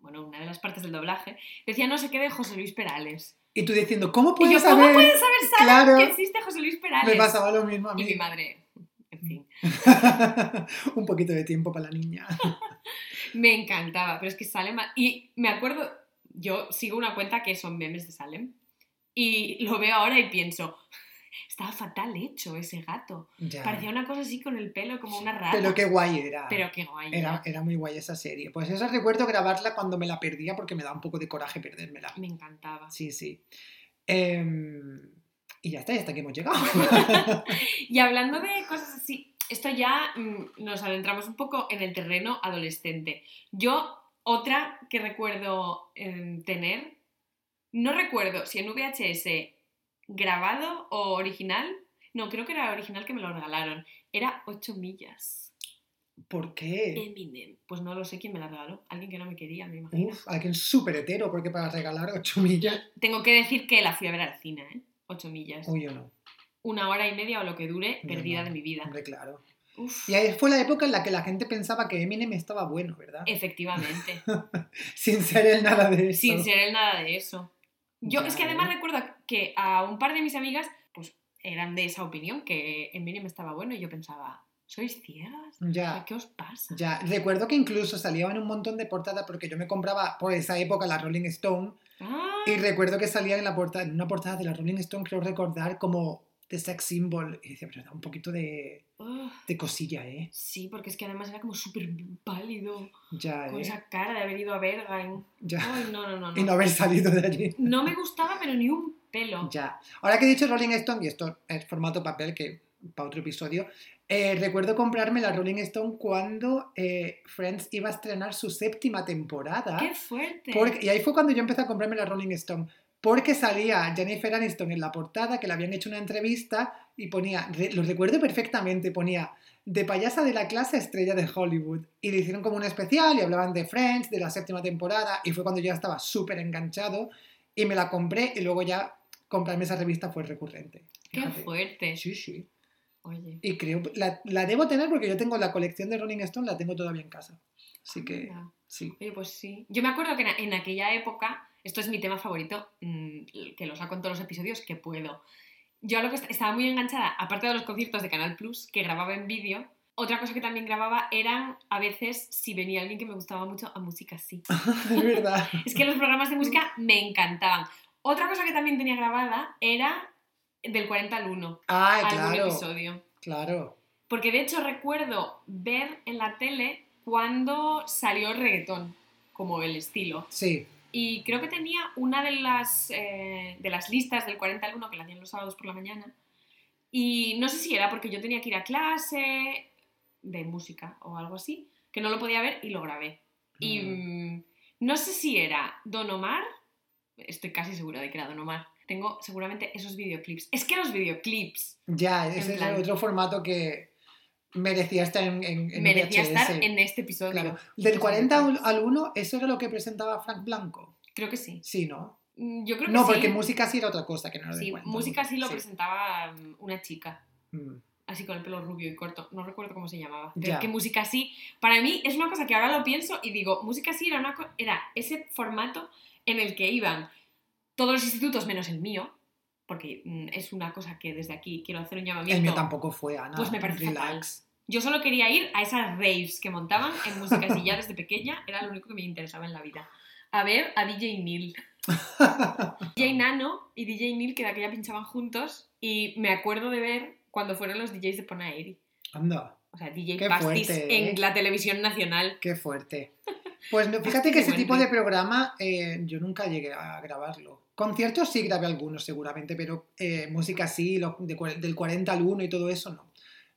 bueno, una de las partes del doblaje, decía no sé qué de José Luis Perales. Y tú diciendo, ¿cómo Y puedes yo, saber? ¿cómo puedes saber Salem Claro. que existe José Luis Perales? Me pasaba lo mismo a Y mí. mi madre, en fin, Un poquito de tiempo para la niña. me encantaba, pero es que Salem... Y me acuerdo, yo sigo una cuenta que son memes de Salem y lo veo ahora y pienso, estaba fatal hecho ese gato. Ya. Parecía una cosa así con el pelo como una rata. Pero qué guay era. Pero qué guay. Era, era. era muy guay esa serie. Pues esa recuerdo grabarla cuando me la perdía porque me da un poco de coraje perdérmela. Me encantaba. Sí, sí. Em, y ya está, ya hasta que hemos llegado. Y hablando de cosas así, esto ya mm, nos adentramos un poco en el terreno adolescente. Yo, otra que recuerdo em, tener, no recuerdo si en VHS grabado o original, no, creo que era original que me lo regalaron, era 8 millas. ¿Por qué? Eminem. Pues no lo sé quién me la regaló, alguien que no me quería, me imagino. Uf, alguien súper hetero, porque para regalar 8 millas. Tengo que decir que la fui a ver al cine, ¿eh? 8 millas. Uy, yo no. Una hora y media o lo que dure, perdida no. de mi vida. Hombre, claro. Uf, Y ahí fue la época en la que la gente pensaba que Eminem estaba bueno, ¿verdad? efectivamente. Sin ser él nada de eso. Sin ser él nada de eso. Yo es que además recuerdo que a un par de mis amigas, pues eran de esa opinión, que Eminem estaba bueno, y yo pensaba, ¿sois ciegas? Ya. ¿Qué os pasa? Ya, recuerdo que incluso salían un montón de portadas porque yo me compraba por esa época la Rolling Stone Ah, y recuerdo que salía en, la portada, en una portada de la Rolling Stone, creo recordar, como de sex symbol. Y decía, pero da un poquito de, ugh, de cosilla, ¿eh? sí, porque es que además era como súper pálido, Ya, con ¿eh? esa cara de haber ido a Berghain. Ya. Ay, no, no, no. Y no No. haber salido de allí. No me gustaba, pero ni un pelo. Ya. Ahora que he dicho Rolling Stone, y esto es formato papel, que para otro episodio, eh, recuerdo comprarme la Rolling Stone cuando eh, Friends iba a estrenar su séptima temporada. ¡Qué fuerte! Porque- y ahí fue cuando yo empecé a comprarme la Rolling Stone. Porque salía Jennifer Aniston en la portada, que le habían hecho una entrevista y ponía, re- lo recuerdo perfectamente, ponía de payasa de la clase estrella de Hollywood. Y le hicieron como un especial y hablaban de Friends, de la séptima temporada. Y fue cuando yo ya estaba súper enganchado y me la compré y luego ya comprarme esa revista fue recurrente. ¡Qué Fíjate. fuerte! Sí, sí. Oye. Y creo, la, la debo tener porque yo tengo la colección de Rolling Stone, la tengo todavía en casa. Así que, anda. sí. Oye, pues sí. Yo me acuerdo que en, en aquella época, esto es mi tema favorito, mm, que lo saco en todos los episodios que puedo. Yo a lo que est- estaba muy enganchada, aparte de los conciertos de Canal Plus, que grababa en vídeo, otra cosa que también grababa eran, a veces, si venía alguien que me gustaba mucho, a música así. Es verdad. Es que los programas de música me encantaban. Otra cosa que también tenía grabada era del 40 al 1, Ay, algún claro. episodio. Claro. Porque de hecho recuerdo ver en la tele cuando salió el reggaetón, como el estilo. Sí. Y creo que tenía una de las, eh, de las listas del 40 al 1 que la hacían los sábados por la mañana. Y no sé si era porque yo tenía que ir a clase de música o algo así, que no lo podía ver y lo grabé. Y mm, no sé si era Don Omar, estoy casi segura de que era Don Omar. Tengo seguramente esos videoclips. Es que los videoclips Ya, ese es otro formato que merecía estar en, en, en merecía VHS. estar en este episodio. Claro. Del 40 al- al 1, ¿eso era lo que presentaba Frank Blanco? Creo que sí. Sí, ¿no? Mm, Yo creo que No, sí. porque música sí era otra cosa que no era del Sí, 40 al música 1. sí lo presentaba mm, una chica. Mm. así con el pelo rubio y corto, no recuerdo cómo se llamaba. Pero Ya. que música así, para mí es una cosa que ahora lo pienso y digo, música así era, una era ese formato en el que iban todos los institutos menos el mío, porque mm, es una cosa que desde aquí quiero hacer un El llamamiento. mío tampoco fue, Ana. Pues me parece Relax. Yo solo quería ir a esas raves que montaban en música así ya desde pequeña, era lo único que me interesaba en la vida. A ver a DJ Neil. DJ Nano y DJ Neil que de aquella pinchaban juntos y me acuerdo de ver cuando fueron los DJs de Ponaeri. Anda, O sea, DJ Qué Pastis fuerte, ¿eh? en la televisión nacional. qué fuerte. Pues no, fíjate que ese tipo de programa eh, yo nunca llegué a grabarlo. Conciertos sí grabé algunos seguramente, pero eh, música sí, lo- de del 40 al 1 y todo eso no.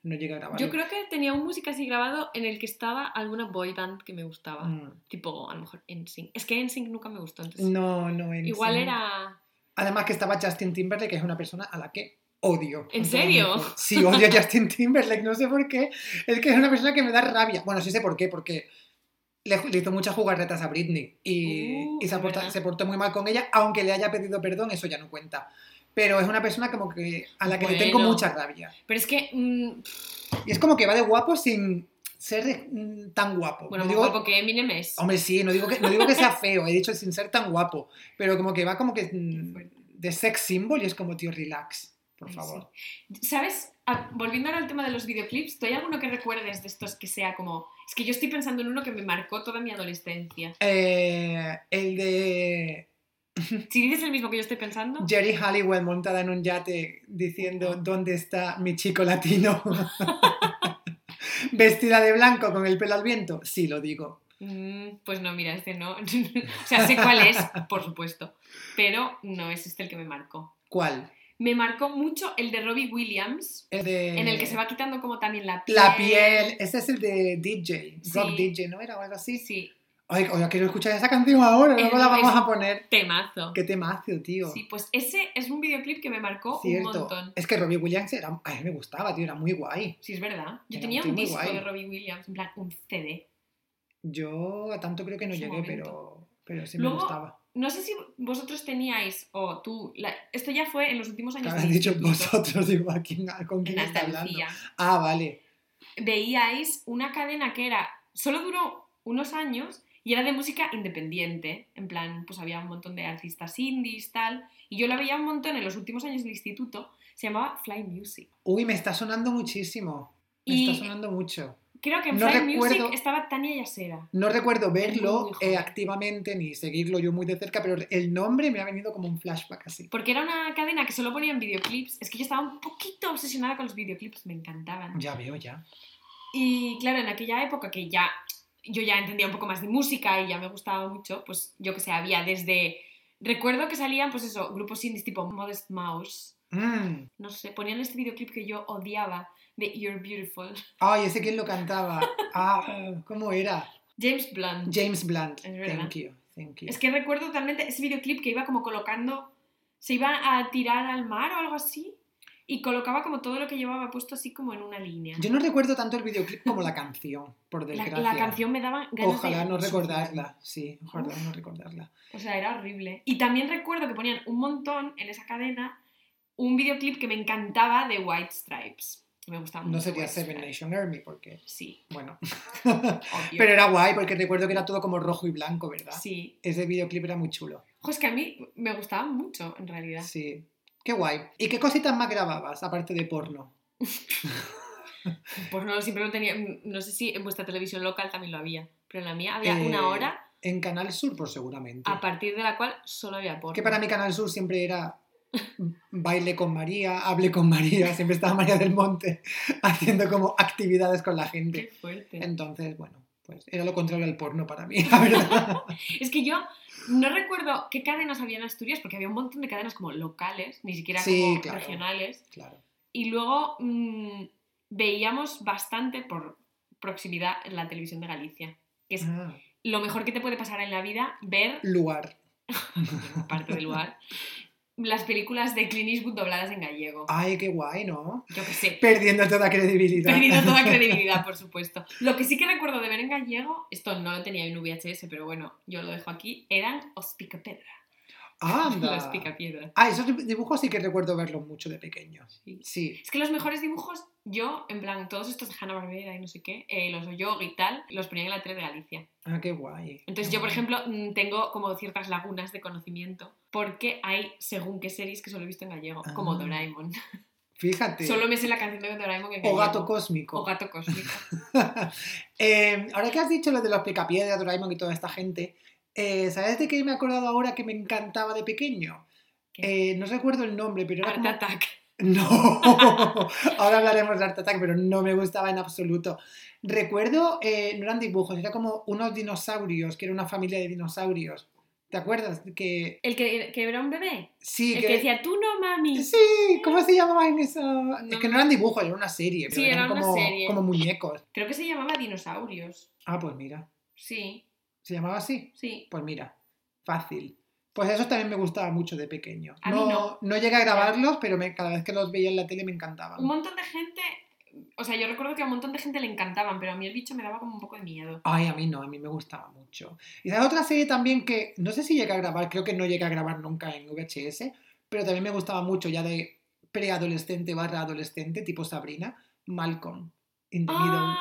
no llegué a grabarlo. Yo creo que tenía un música así grabado en el que estaba alguna boy band que me gustaba. Mm. Tipo, a lo mejor NSYNC. Es que NSYNC nunca me gustó, entonces... No, no, en Igual era... Además que estaba Justin Timberlake, que es una persona a la que odio. ¿En serio? Sí, odio a Justin Timberlake, no sé por qué. Es que es una persona que me da rabia. Bueno, sí sé por qué, porque le, le hizo muchas jugarretas a Britney y, Uh, y se, es porta- verdad. se portó muy mal con ella, aunque le haya pedido perdón, eso ya no cuenta. Pero es una persona como que a la que le tengo mucha rabia. Pero es que... mm, Y es como que va de guapo sin ser mm, tan guapo. bueno, No digo- guapo que Eminem es. Hombre, sí, no digo, que, no digo que sea feo, he dicho sin ser tan guapo, pero como que va como que mm, de sex symbol y es como, tío, relax, por Ay, favor. ¿Sabes? Ah, volviendo ahora al tema de los videoclips, ¿tú hay alguno que recuerdes de estos que sea como... Es que yo estoy pensando en uno que me marcó toda mi adolescencia. Eh, el de Si dices el mismo que yo estoy pensando... Jerry Halliwell montada en un yate diciendo ¿Dónde está mi chico latino? Vestida de blanco con el pelo al viento. Sí, lo digo. Mm, Pues no, mira, este no. o sea, sé cuál es, por supuesto. Pero no es este el que me marcó. ¿Cuál? Me marcó mucho el de Robbie Williams, El de... en el que se va quitando como también la piel. La piel. Ese es el de DJ. Rock Sí. DJ, ¿no era o algo así? Sí, Ay, oiga, quiero escuchar esa canción ahora. Luego la vamos a poner. temazo. Qué temazo, tío. Sí, pues ese es un videoclip que me marcó un montón. Es que Robbie Williams era, a mí me gustaba, tío, era muy guay. Sí, es verdad. Yo Era tenía un disco guay. de Robbie Williams, en plan, un CD. Yo a tanto creo que no Su llegué, momento. pero, pero sí Luego, me gustaba. No sé si vosotros teníais, o tú, la- esto ya fue en los últimos años has dicho vosotros, digo, ¿a quién- ¿con quién está hablando? Ah, vale. veíais una cadena que era, solo duró unos años y era de música independiente, en plan, pues había un montón de artistas indies, tal, y yo la veía un montón en los últimos años del instituto, se llamaba Fly Music. Uy, me está sonando muchísimo. Me Y- está sonando mucho. Creo que en No Fly recuerdo- Music estaba Tania Yasera. No recuerdo verlo eh, activamente ni seguirlo yo muy de cerca, pero el nombre me ha venido como un flashback así. Porque era una cadena que solo ponían videoclips. Es que yo estaba un poquito obsesionada con los videoclips, me encantaban. Ya veo, ya. Y claro, en aquella época que ya yo ya entendía un poco más de música y ya me gustaba mucho, pues yo que sé, había desde... Recuerdo que salían, pues eso, grupos indies tipo Modest Mouse. Mm. No sé, ponían este videoclip que yo odiaba de You're Beautiful. Ay, ese quién lo cantaba. Ah, ¿cómo era? James Blunt. James Blunt. Thank you. Thank you. Es que recuerdo totalmente ese videoclip que iba como colocando... Se iba a tirar al mar o algo así. Y colocaba como todo lo que llevaba puesto así como en una línea. Yo no recuerdo tanto el videoclip como la canción, por La, desgracia. la canción me daba ganas Ojalá de no recordarla. Sí, ojalá Uf. no recordarla. O sea, era horrible. Y también recuerdo que ponían un montón en esa cadena un videoclip que me encantaba de White Stripes. Me gustaba No mucho sería White Seven. Nation Army, porque, Sí, bueno. Pero era guay, porque recuerdo que era todo como rojo y blanco, ¿verdad? Sí. Ese videoclip era muy chulo. Ojo, es que a mí me gustaba mucho, en realidad. Sí. Qué guay. ¿Y qué cositas más grababas, aparte de porno? Pues no, siempre lo tenía. No sé si en vuestra televisión local también lo había. Pero en la mía había Eh, una hora En Canal Sur, pues seguramente. a partir de la cual solo había porno. Que para mí Canal Sur siempre era baile con María, hable con María, siempre estaba María del Monte haciendo como actividades con la Qué gente. fuerte. Entonces, bueno, pues era lo contrario al porno para mí, la verdad. Es que yo no recuerdo qué cadenas había en Asturias, porque había un montón de cadenas como locales, ni siquiera Sí, como claro. regionales. Claro. Y luego mm, veíamos bastante por proximidad en la televisión de Galicia. Que es Ah, lo mejor que te puede pasar en la vida, ver, lugar. aparte del lugar, las películas de Clint Eastwood dobladas en gallego. Ay, qué guay, ¿no? Yo qué sé. Perdiendo toda credibilidad. Perdido toda credibilidad, por supuesto. Lo que sí que recuerdo de ver en gallego, esto no lo tenía en VHS, pero bueno, yo lo dejo aquí, eran Os Picapedra. Anda. Los Picapiedra. Ah, esos dibujos sí que recuerdo verlos mucho de pequeño. Sí. Sí. Es que los mejores dibujos, yo, en plan, todos estos de Hanna-Barbera y no sé qué, eh, los Oyog y tal, los ponían en la tele de Galicia. Ah, qué guay. Entonces qué yo, por ejemplo, mm, tengo como ciertas lagunas de conocimiento, porque hay, según qué series, que solo he visto en gallego, como Ah. Doraemon. Fíjate. Solo me sé la canción de Doraemon en O gato cósmico. O Gato Cósmico. Eh, ahora que has dicho lo de los picapiedras, Doraemon y toda esta gente, eh, ¿sabes de qué me he acordado ahora que me encantaba de pequeño? Eh, no recuerdo el nombre, pero era Art como... Attack. No, ahora hablaremos de Art Attack, pero no me gustaba en absoluto. Recuerdo, eh, no eran dibujos, era como unos dinosaurios, que era una familia de dinosaurios. ¿Te acuerdas? Que ¿El que, que era un bebé? sí, El que decía, tú no, mami. Sí, ¿cómo se llamaba en eso? es No que no eran dibujos, era una serie. Pero Sí, eran era una como, serie. como muñecos. Creo que se llamaba Dinosaurios. Ah, pues mira. Sí, ¿Se llamaba así? sí. Pues mira, fácil. Pues eso también me gustaba mucho de pequeño. A mí no, no. llegué a grabarlos, pero me- cada vez que los veía en la tele me encantaban. Un montón de gente. O sea, yo recuerdo que a un montón de gente le encantaban, pero a mí el bicho me daba como un poco de miedo. Ay, a mí no, a mí me gustaba mucho. Y sabes otra serie también que no sé si llegué a grabar, creo que no llegué a grabar nunca en VHS, pero también me gustaba mucho ya de preadolescente barra adolescente, tipo Sabrina, Malcolm in the. ¡Ah!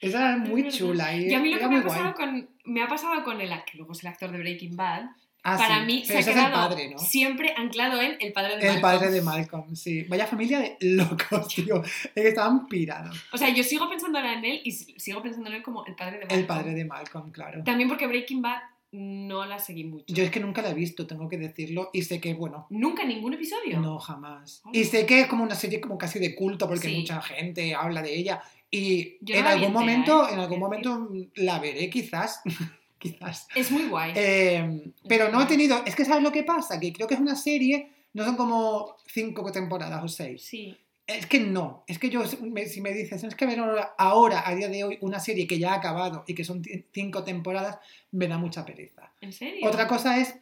Esa era es muy chula y, Y a mí lo que me ha muy guay. pasado con. Me ha pasado con el que luego es el actor de Breaking Bad. Ah, para sí, mí pero se ha quedado el padre, ¿no? siempre anclado en el padre de El Malcolm. padre de Malcolm, sí. Vaya familia de locos, tío. Estaban pirados. O sea, yo sigo pensando ahora en él y sigo pensando en él como el padre de Malcolm. El padre de Malcolm, claro. También porque Breaking Bad no la seguí mucho. Yo es que nunca la he visto, tengo que decirlo, y sé que, bueno, Nunca ningún episodio. no, jamás. Oh. Y sé que es como una serie como casi de culto, porque Sí. mucha gente habla de ella. Y Yo no en algún momento, ¿eh? en algún momento la veré, quizás. quizás. Es muy guay. Eh, pero no he tenido. Es que ¿sabes lo que pasa? Que creo que es una serie, no son como cinco temporadas o seis. Sí. Es que no, es que yo, si me dices, es que ver ahora, a día de hoy, una serie que ya ha acabado y que son cinco temporadas, me da mucha pereza. ¿En serio? Otra cosa es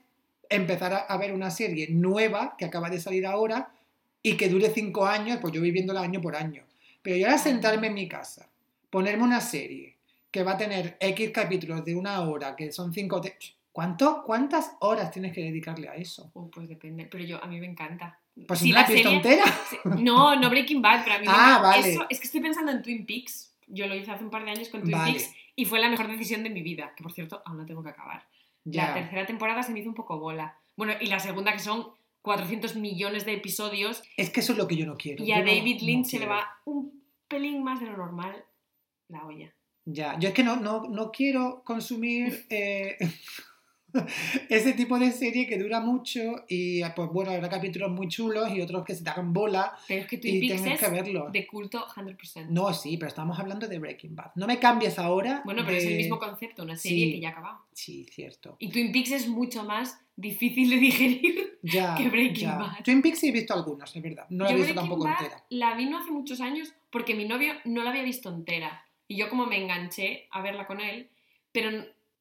empezar a, a ver una serie nueva que acaba de salir ahora y que dure cinco años, pues yo voy viéndola año por año. Pero yo ahora sentarme en mi casa, ponerme una serie que va a tener X capítulos de una hora, que son cinco... te- ¿Cuánto, ¿Cuántas horas tienes que dedicarle a eso? Oh, pues depende. Pero yo, a mí me encanta. Pues Si la serie- entera. No, no Breaking Bad, pero a mí me Ah, encanta. vale. Eso, es que estoy pensando en Twin Peaks. Yo lo hice hace un par de años con Twin Vale. Peaks y fue la mejor decisión de mi vida. Que por cierto, aún la tengo que acabar. La tercera temporada se me hizo un poco bola. Bueno, y la segunda que son 400 millones de episodios Es que eso es lo que yo no quiero. y a Yo David no Lynch se le va un pelín más de lo normal la olla. Ya, yo es que no, no, no quiero consumir eh, ese tipo de serie que dura mucho y pues bueno, habrá capítulos muy chulos y otros que se te hagan bola Pero es que Twin y Peaks tengas es que verlo. de culto 100%. No, sí, pero estamos hablando de Breaking Bad. No me cambies ahora. Bueno, pero es el mismo concepto, una serie Sí. que ya ha acabado. Sí, cierto. Y Twin Peaks es mucho más difícil de digerir. Ya, que Breaking ya. Bad. Twin Peaks sí he visto algunos, es verdad. No la he visto Breaking tampoco Bad entera. La vi no hace muchos años porque mi novio no la había visto entera. Y yo como me enganché a verla con él, pero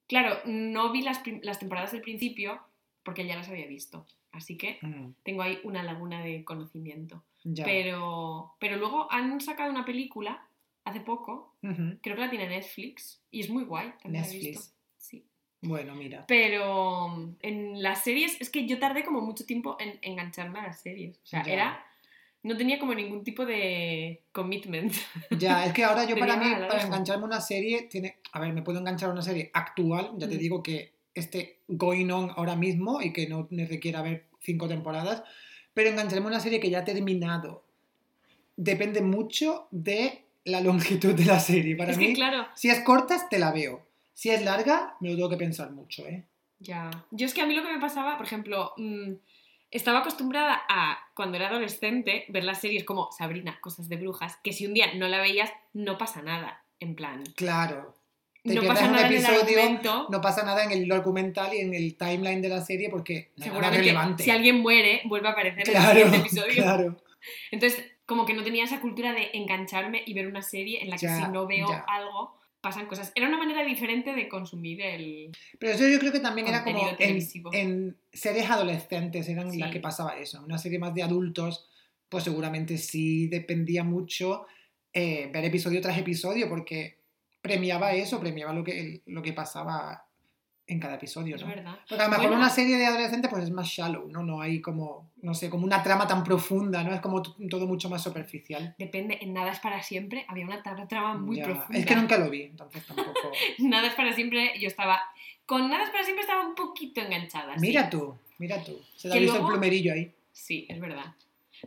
claro, no vi las, las temporadas del principio porque ya las había visto. Así que Mm, tengo ahí una laguna de conocimiento. ya. Pero, pero luego han sacado una película hace poco, creo que la tiene Netflix, y es muy guay. También la he visto. Netflix. Sí. Bueno, mira. Pero mm, en las series, es que yo tardé como mucho tiempo en engancharme a las series. O sea, Ya. era. No tenía como ningún tipo de commitment. Ya, es que ahora yo para mí, para engancharme a una serie, tiene, a ver, me puedo enganchar a una serie actual, ya te Mm. digo que esté going on ahora mismo y que no me requiera ver cinco temporadas, pero engancharme a una serie que ya ha terminado depende mucho de la longitud de la serie. Para es mí, que, claro, si es corta, te la veo. Si es larga, me lo tengo que pensar mucho, ¿eh? Ya. Yo es que a mí lo que me pasaba, por ejemplo, mm, estaba acostumbrada a, cuando era adolescente, ver las series como Sabrina, Cosas de Brujas, que si un día no la veías, no pasa nada. En plan, Claro. Te no pierdes pasa un nada en el argumento. No pasa nada en el documental y en el timeline de la serie porque no Seguramente, relevante. si alguien muere, vuelve a aparecer en el siguiente episodio. claro. Entonces, como que no tenía esa cultura de engancharme y ver una serie en la que Ya, si no veo ya. algo, pasan cosas. Era una manera diferente de consumir el... Pero eso yo creo que también era como en, series adolescentes eran Sí. las que pasaba eso. Una serie más de adultos, pues seguramente sí dependía mucho eh, ver episodio tras episodio porque premiaba eso, premiaba lo que, lo que pasaba en cada episodio, Es ¿no? verdad. Porque a lo mejor Bueno. una serie de adolescentes pues es más shallow, ¿no? No hay como, no sé, como una trama tan profunda, ¿no? Es como todo mucho más superficial. Depende, en Nada es para siempre había una tra- trama muy Ya, profunda. Es que nunca lo vi, entonces tampoco... Nada es para siempre, yo estaba... Con Nada es para siempre estaba un poquito enganchada. sí. mira tú, mira tú. Se te ha visto luego- el plumerillo ahí. Sí, es verdad.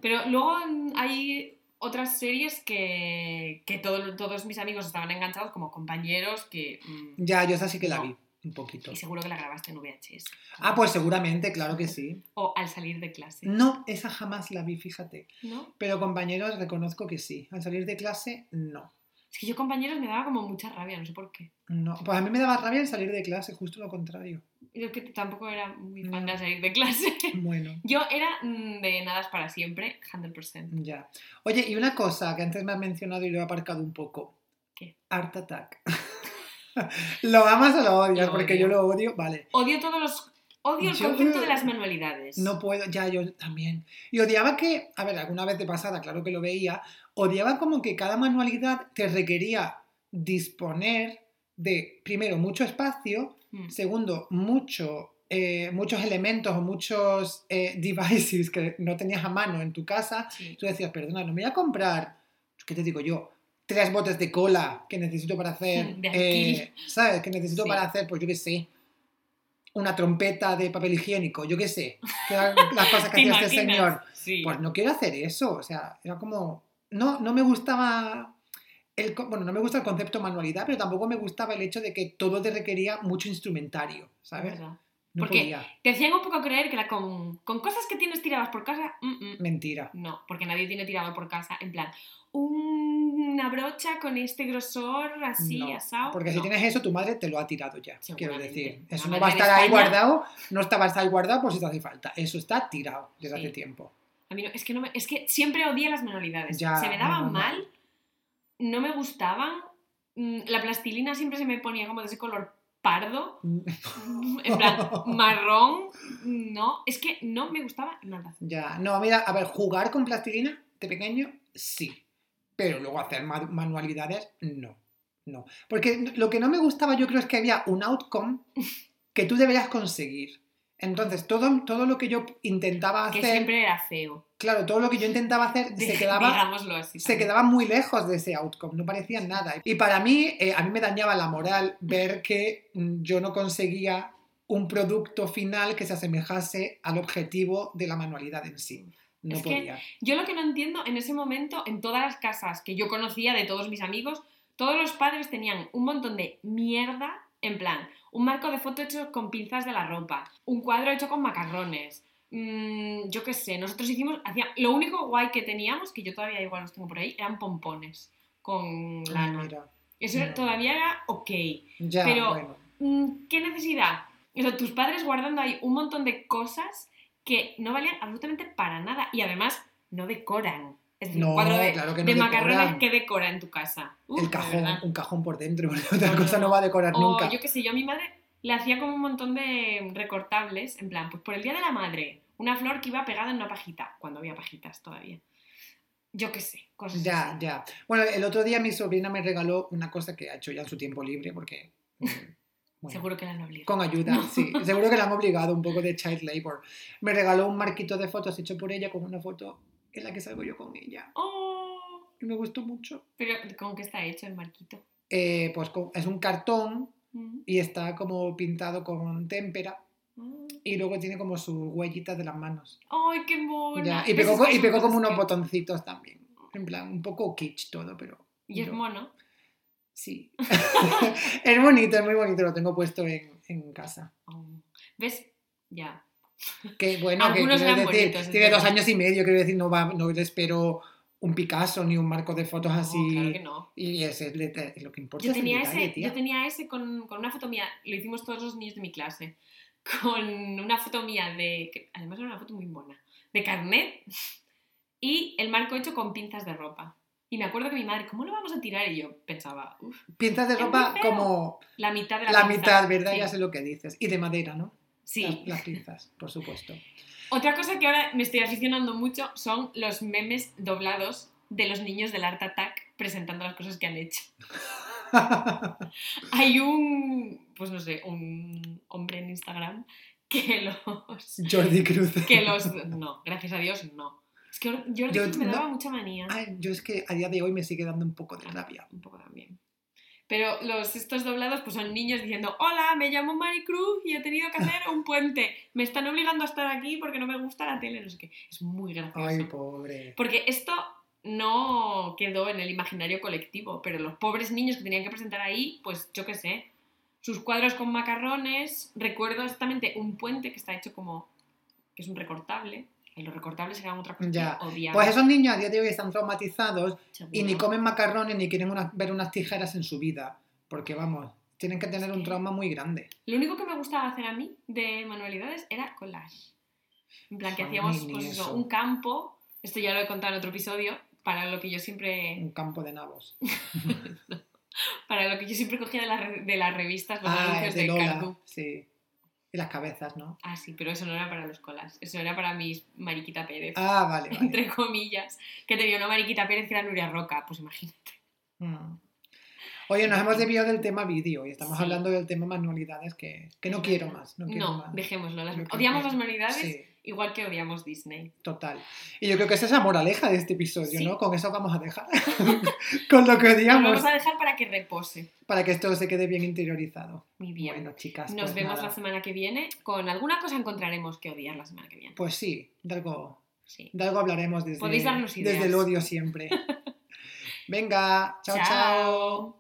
Pero luego hay otras series que, que todo- todos mis amigos estaban enganchados como compañeros que... mm, Ya, yo esa sí que la vi, un poquito. y seguro que la grabaste en VHS. Ah, pues seguramente, claro que sí. O al salir de clase. No, esa jamás la vi, fíjate. ¿No? Pero compañeros, reconozco que sí. Al salir de clase, no. Es que yo compañeros me daba como mucha rabia, no sé por qué. No, pues a mí me daba rabia el salir de clase, justo lo contrario. Yo es que tampoco era muy fan No. de salir de clase. Bueno, Yo era mm, de nada para siempre, 100%. ya. Oye, y una cosa que antes me has mencionado y lo he aparcado un poco. ¿Qué? Art Attack. ¿Lo amas o lo odias? Lo Porque odio. yo lo odio. Vale. Odio todos los... Odio el Yo- concepto de las manualidades. No puedo, ya yo también. Y odiaba que, a ver, alguna vez de pasada, claro que lo veía, odiaba como que cada manualidad te requería disponer de, primero, mucho espacio, Mm. segundo, mucho, eh, muchos elementos o muchos eh, devices que no tenías a mano en tu casa. Sí. Tú decías, perdona, no me voy a comprar, ¿qué te digo yo? Tres botes de cola que necesito para hacer, eh, ¿sabes? Que necesito Sí. para hacer, pues yo qué sé, una trompeta de papel higiénico, yo qué sé, que eran las cosas que ¿Te hacía este señor. Sí. Pues no quiero hacer eso, o sea, era como, no, no me gustaba, el, bueno, no me gusta el concepto manualidad, pero tampoco me gustaba el hecho de que todo te requería mucho instrumentario, ¿sabes? ¿Verdad? No Porque- podía. Te hacían un poco creer que era con, con cosas que tienes tiradas por casa. mm, mm. Mentira. No, porque nadie tiene tirado por casa. En plan, una brocha con este grosor así, No, asado. Porque si no. tienes eso, tu madre te lo ha tirado ya. Quiero decir, eso no va a estar ahí guardado, no está, va a estar ahí guardado por si te hace falta. Eso está tirado desde Sí. hace tiempo. A mí no, es que no me- es que siempre odié las manualidades. Ya, se me daban mal, no me gustaban. mm, La plastilina siempre se me ponía como de ese color pardo, en plan marrón. No, es que no me gustaba nada. Ya, no, mira, a ver, jugar con plastilina de pequeño, sí. Pero luego hacer ma- manualidades, no. No. Porque lo que no me gustaba, yo creo, es que había un outcome que tú deberías conseguir. Entonces, todo, todo lo que yo intentaba Que hacer, siempre era feo. claro, todo lo que yo intentaba hacer se quedaba, así. se quedaba muy lejos de ese outcome, no parecía nada. Y para mí, eh, a mí me dañaba la moral ver que mm, yo no conseguía un producto final que se asemejase al objetivo de la manualidad en sí. No Es que-. Yo lo que no entiendo, en ese momento, en todas las casas que yo conocía de todos mis amigos, todos los padres tenían un montón de mierda, en plan, un marco de foto hecho con pinzas de la ropa, un cuadro hecho con macarrones, mm, yo qué sé, nosotros hicimos, hacía, lo único guay que teníamos, que yo todavía igual los tengo por ahí, eran pompones con lana. mira, Eso no. todavía era ok. ya, Pero- bueno. Mm, ¿Qué necesidad? O sea, tus padres guardando ahí un montón de cosas que no valían absolutamente para nada y además no decoran. Es decir, un No, cuadro de, claro que no de macarrones que decora en tu casa. Uf, el cajón, un cajón por dentro, otra cosa no no. va a decorar O nunca. yo qué sé, yo a mi madre le hacía como un montón de recortables, en plan, pues por el Día de la Madre, una flor que iba pegada en una pajita, cuando había pajitas todavía. Yo qué sé, cosas Ya, así. ya. Bueno, el otro día mi sobrina me regaló una cosa que ha hecho ya en su tiempo libre, porque. bueno, Seguro que la han obligado. Con ayuda, No. sí. Seguro que la han obligado un poco de child labor. Me regaló un marquito de fotos hecho por ella con una foto en la que salgo yo con ella. ¡Oh! Y me gustó mucho. Pero, ¿con qué está hecho el marquito? Eh, pues con- es un cartón Mm, y está como pintado con témpera mm. y luego tiene como sus huellitas de las manos. ¡Ay, qué mona! Ya, Y pegó, y pegó como unos que- botoncitos también. En plan, un poco kitsch todo, pero. Y es yo- mono. Sí. es bonito, es muy bonito, lo tengo puesto en, en casa. Oh. ¿Ves? Ya. Que bueno, que Algunos eran decir, bonitos, tiene dos años y medio, quiero decir, no, va, no le espero un Picasso ni un marco de fotos No, así. claro que no. Y ese es lo que importa. Yo es el tenía, detalle, ese, tía. yo tenía ese con, con una foto mía, lo hicimos todos los niños de mi clase, con una foto mía de, que además era una foto muy buena, de carnet y el marco hecho con pinzas de ropa. Y me acuerdo que mi madre, ¿cómo lo vamos a tirar? Y yo pensaba, uff, Pinzas de ropa como la mitad de la, la pinza. mitad, ¿verdad? Sí. Ya sé lo que dices. Y de madera, ¿no? Sí. Las, las pinzas, por supuesto. Otra cosa que ahora me estoy aficionando mucho son los memes doblados de los niños del Art Attack presentando las cosas que han hecho. Hay un, pues no sé, un hombre en Instagram que los... Jordi Cruz. Que los... No, gracias a Dios, no. Es que Jordi Yo- me no. daba mucha manía. Ay, yo es que a día de hoy me sigue dando un poco de rabia. Un poco también. Pero los, estos doblados pues son niños diciendo, hola, me llamo Maricruz y he tenido que hacer un puente. Me están obligando a estar aquí porque no me gusta la tele, no sé qué. Es muy gracioso. Ay, pobre. Porque esto no quedó en el imaginario colectivo, pero los pobres niños que tenían que presentar ahí, pues yo qué sé, sus cuadros con macarrones, recuerdo exactamente un puente que está hecho como, que es un recortable, Que los recortables eran otra cosa Ya. Pues esos niños a día de hoy están traumatizados y ni comen macarrones ni quieren una- ver unas tijeras en su vida. Porque vamos, tienen que tener un trauma muy grande. Lo único que me gustaba hacer a mí de manualidades era collage. En plan, que hacíamos pues eso, un campo, esto ya lo he contado en otro episodio, para lo que yo siempre, Un campo de nabos. para lo que yo siempre cogía de, las re- de las revistas, los Ah, anuncios de de Lola. Sí. Y las cabezas, ¿no? Ah, sí, pero eso no era para los colas, eso era para mis Mariquita Pérez, Ah, vale. vale. entre comillas, que tenía una Mariquita Pérez que era Nuria Roca, pues imagínate. Mm. Oye, nos hemos desviado del tema vídeo y estamos Sí. hablando del tema manualidades que, que no quiero más. No, quiero No, más. dejémoslo. las- odiamos las manualidades Sí, igual que odiamos Disney. total. Y yo creo que esa es la moraleja de este episodio, Sí. ¿no? Con eso vamos a dejar. Con lo que Lo odiamos. vamos a dejar para que repose. Para que esto se quede bien interiorizado. Muy bien. Bueno, chicas. Nos pues vemos nada. la semana que viene. Con alguna cosa encontraremos que odiar la semana que viene. Pues sí, de algo, Sí. de algo hablaremos desde, desde el odio siempre. Venga, chao. chao.